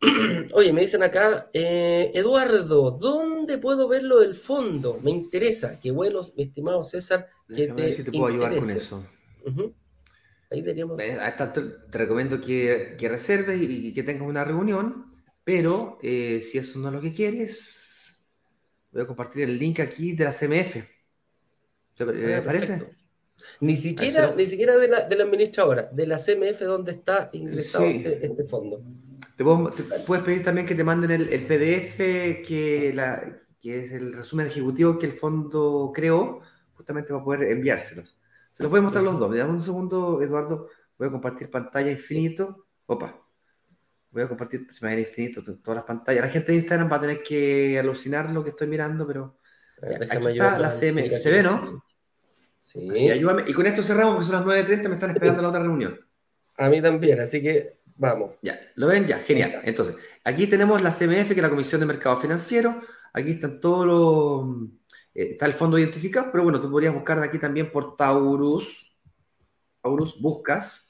Oye, me dicen acá, eh, Eduardo, ¿dónde puedo ver lo del fondo? Me interesa. Qué bueno, mi estimado César, que te, si te puedo ayudar con eso. Ahí teníamos. Te recomiendo que, que reserves y, que tengas una reunión, pero eh, si eso no es lo que quieres, voy a compartir el link aquí de la CMF. ¿Te ah, parece? Ni siquiera, ni siquiera de la, de la administradora, de la CMF donde está ingresado este, este, fondo. Te, puedes pedir también que te manden el, el PDF que, la, que es el resumen ejecutivo que el fondo creó, justamente para poder enviárselos. Se los voy a mostrar los dos. Me damos un segundo, Eduardo. Voy a compartir pantalla infinito. Opa. Voy a compartir, se me infinito todas las pantallas. La gente de Instagram va a tener que alucinar lo que estoy mirando, pero aquí está la CMF. ¿Se ve, no? Sí. ayúdame. Y con esto cerramos, porque son las 9.30, me están esperando la otra reunión. A mí también, así que vamos. Ya, ¿lo ven? Ya, genial. Entonces, aquí tenemos la CMF, que es la Comisión de Mercado Financiero. Aquí están todos los... Eh, está el fondo identificado, pero bueno, tú podrías buscar de aquí también por Taurus. Taurus, buscas.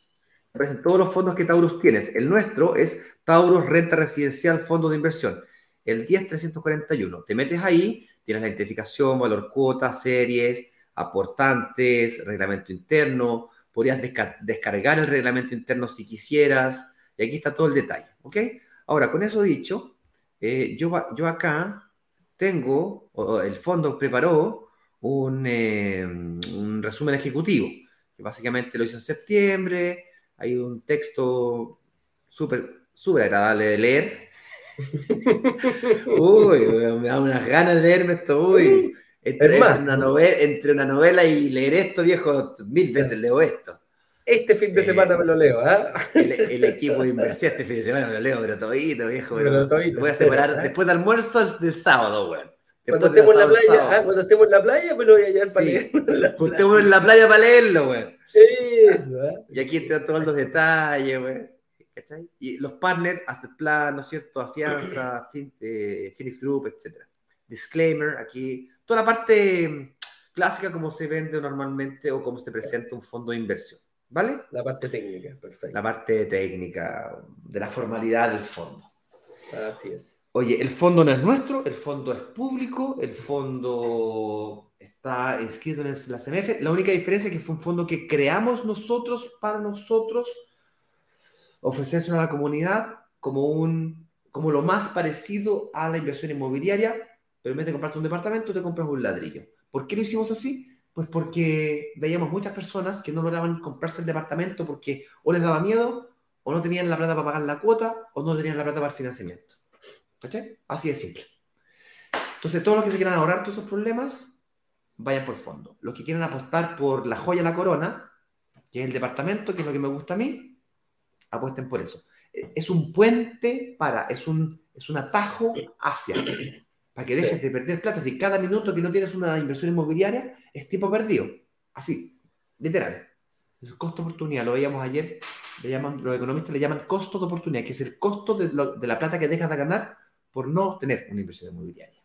Aparecen todos los fondos que Taurus tienes. El nuestro es Taurus Renta Residencial Fondo de Inversión. El 10341. Te metes ahí, tienes la identificación, valor cuota, series, aportantes, reglamento interno, podrías descargar el reglamento interno si quisieras, y aquí está todo el detalle, ¿ok? Ahora, con eso dicho, eh, yo, yo acá tengo, el fondo preparó un, eh, un resumen ejecutivo, que básicamente lo hizo en septiembre, hay un texto súper súper agradable de leer. uy, me da unas ganas de leerme esto, uy. Entre, una novela, entre una novela y leer esto, viejo, mil veces leo esto. Este fin de eh, semana me lo leo, ¿ah? El, equipo de inversión este fin de semana me lo leo, pero todito, viejo. Pero, voy a separar ¿eh? después del almuerzo del sábado, weón. Cuando estemos, en la playa, ¿ah? cuando estemos en la playa, me lo voy a llevar para leerlo. Cuando estemos en la playa para leerlo, weón. Eso, ¿eh? Y aquí están todos los detalles, weón. ¿Cachai? Y los partners, Asset Plan, ¿no es cierto? Afianza, Phoenix Group, etc. Disclaimer, aquí toda la parte clásica como se vende normalmente o como se presenta un fondo de inversión. ¿Vale? La parte técnica, perfecto. La parte técnica de la formalidad del fondo. Así es. Oye, el fondo no es nuestro, el fondo es público, el fondo está inscrito en la CMF. La única diferencia es que fue un fondo que creamos nosotros para nosotros ofrecerse a la comunidad como, un, como lo más parecido a la inversión inmobiliaria, pero en vez de comprarte un departamento, te compras un ladrillo. ¿Por qué lo hicimos así? Pues porque veíamos muchas personas que no lograban comprarse el departamento porque o les daba miedo, o no tenían la plata para pagar la cuota, o no tenían la plata para el financiamiento. ¿Cachai? Así de simple. Entonces, todos los que se quieran ahorrar todos esos problemas, vayan por fondo. Los que quieran apostar por la joya la corona, que es el departamento, que es lo que me gusta a mí, apuesten por eso. Es un puente para, es un, es un atajo hacia, para que dejes de perder plata. Si cada minuto que no tienes una inversión inmobiliaria es tiempo perdido. Así, literal. Es costo oportunidad, lo veíamos ayer, le llaman, los economistas le llaman costo de oportunidad, que es el costo de, de la plata que dejas de ganar por no tener una inversión inmobiliaria.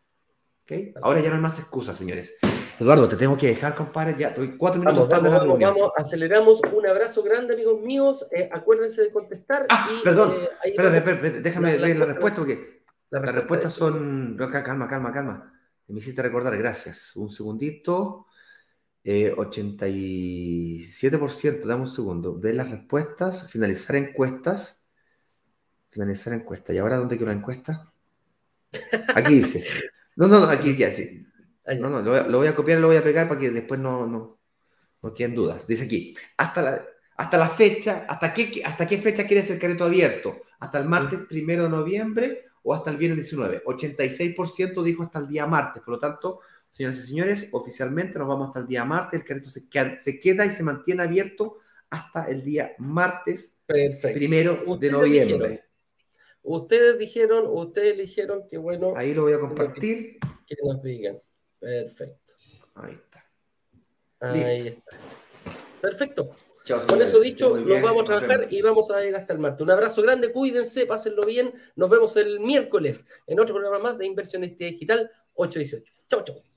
¿Okay? Ahora ya no hay más excusas, señores. Eduardo, te tengo que dejar, compadre. Ya estoy cuatro minutos vamos, vamos, vamos, aceleramos. Un abrazo grande, amigos míos. Eh, acuérdense de contestar. Ah, perdón. Eh, déjame leer la, respuesta porque las respuestas son. Calma, calma, calma. Me hiciste recordar, gracias. Un segundito. Eh, 87%, dame un segundo. De las respuestas, finalizar encuestas. Finalizar encuesta. ¿Y ahora dónde quedó la encuesta? Aquí dice. No, no, no, aquí ya sí. No, no, lo voy, a, copiar y lo voy a pegar para que después no, no, no queden dudas. Dice aquí, hasta la, hasta la fecha, hasta qué, hasta qué fecha quieres el careto abierto? ¿Hasta el martes primero de noviembre o hasta el viernes 19? 86% dijo hasta el día martes, por lo tanto, señoras y señores, oficialmente nos vamos hasta el día martes, el careto se queda, se queda y se mantiene abierto hasta el día martes primero de noviembre. ustedes dijeron, ustedes dijeron que bueno. Ahí lo voy a compartir. Que nos digan. Perfecto. Ahí está. Ahí está. Perfecto. Con eso dicho, nos vamos a trabajar y vamos a ir hasta el martes. Un abrazo grande, cuídense, pásenlo bien. Nos vemos el miércoles en otro programa más de Inversionista Digital 818. Chau, chau.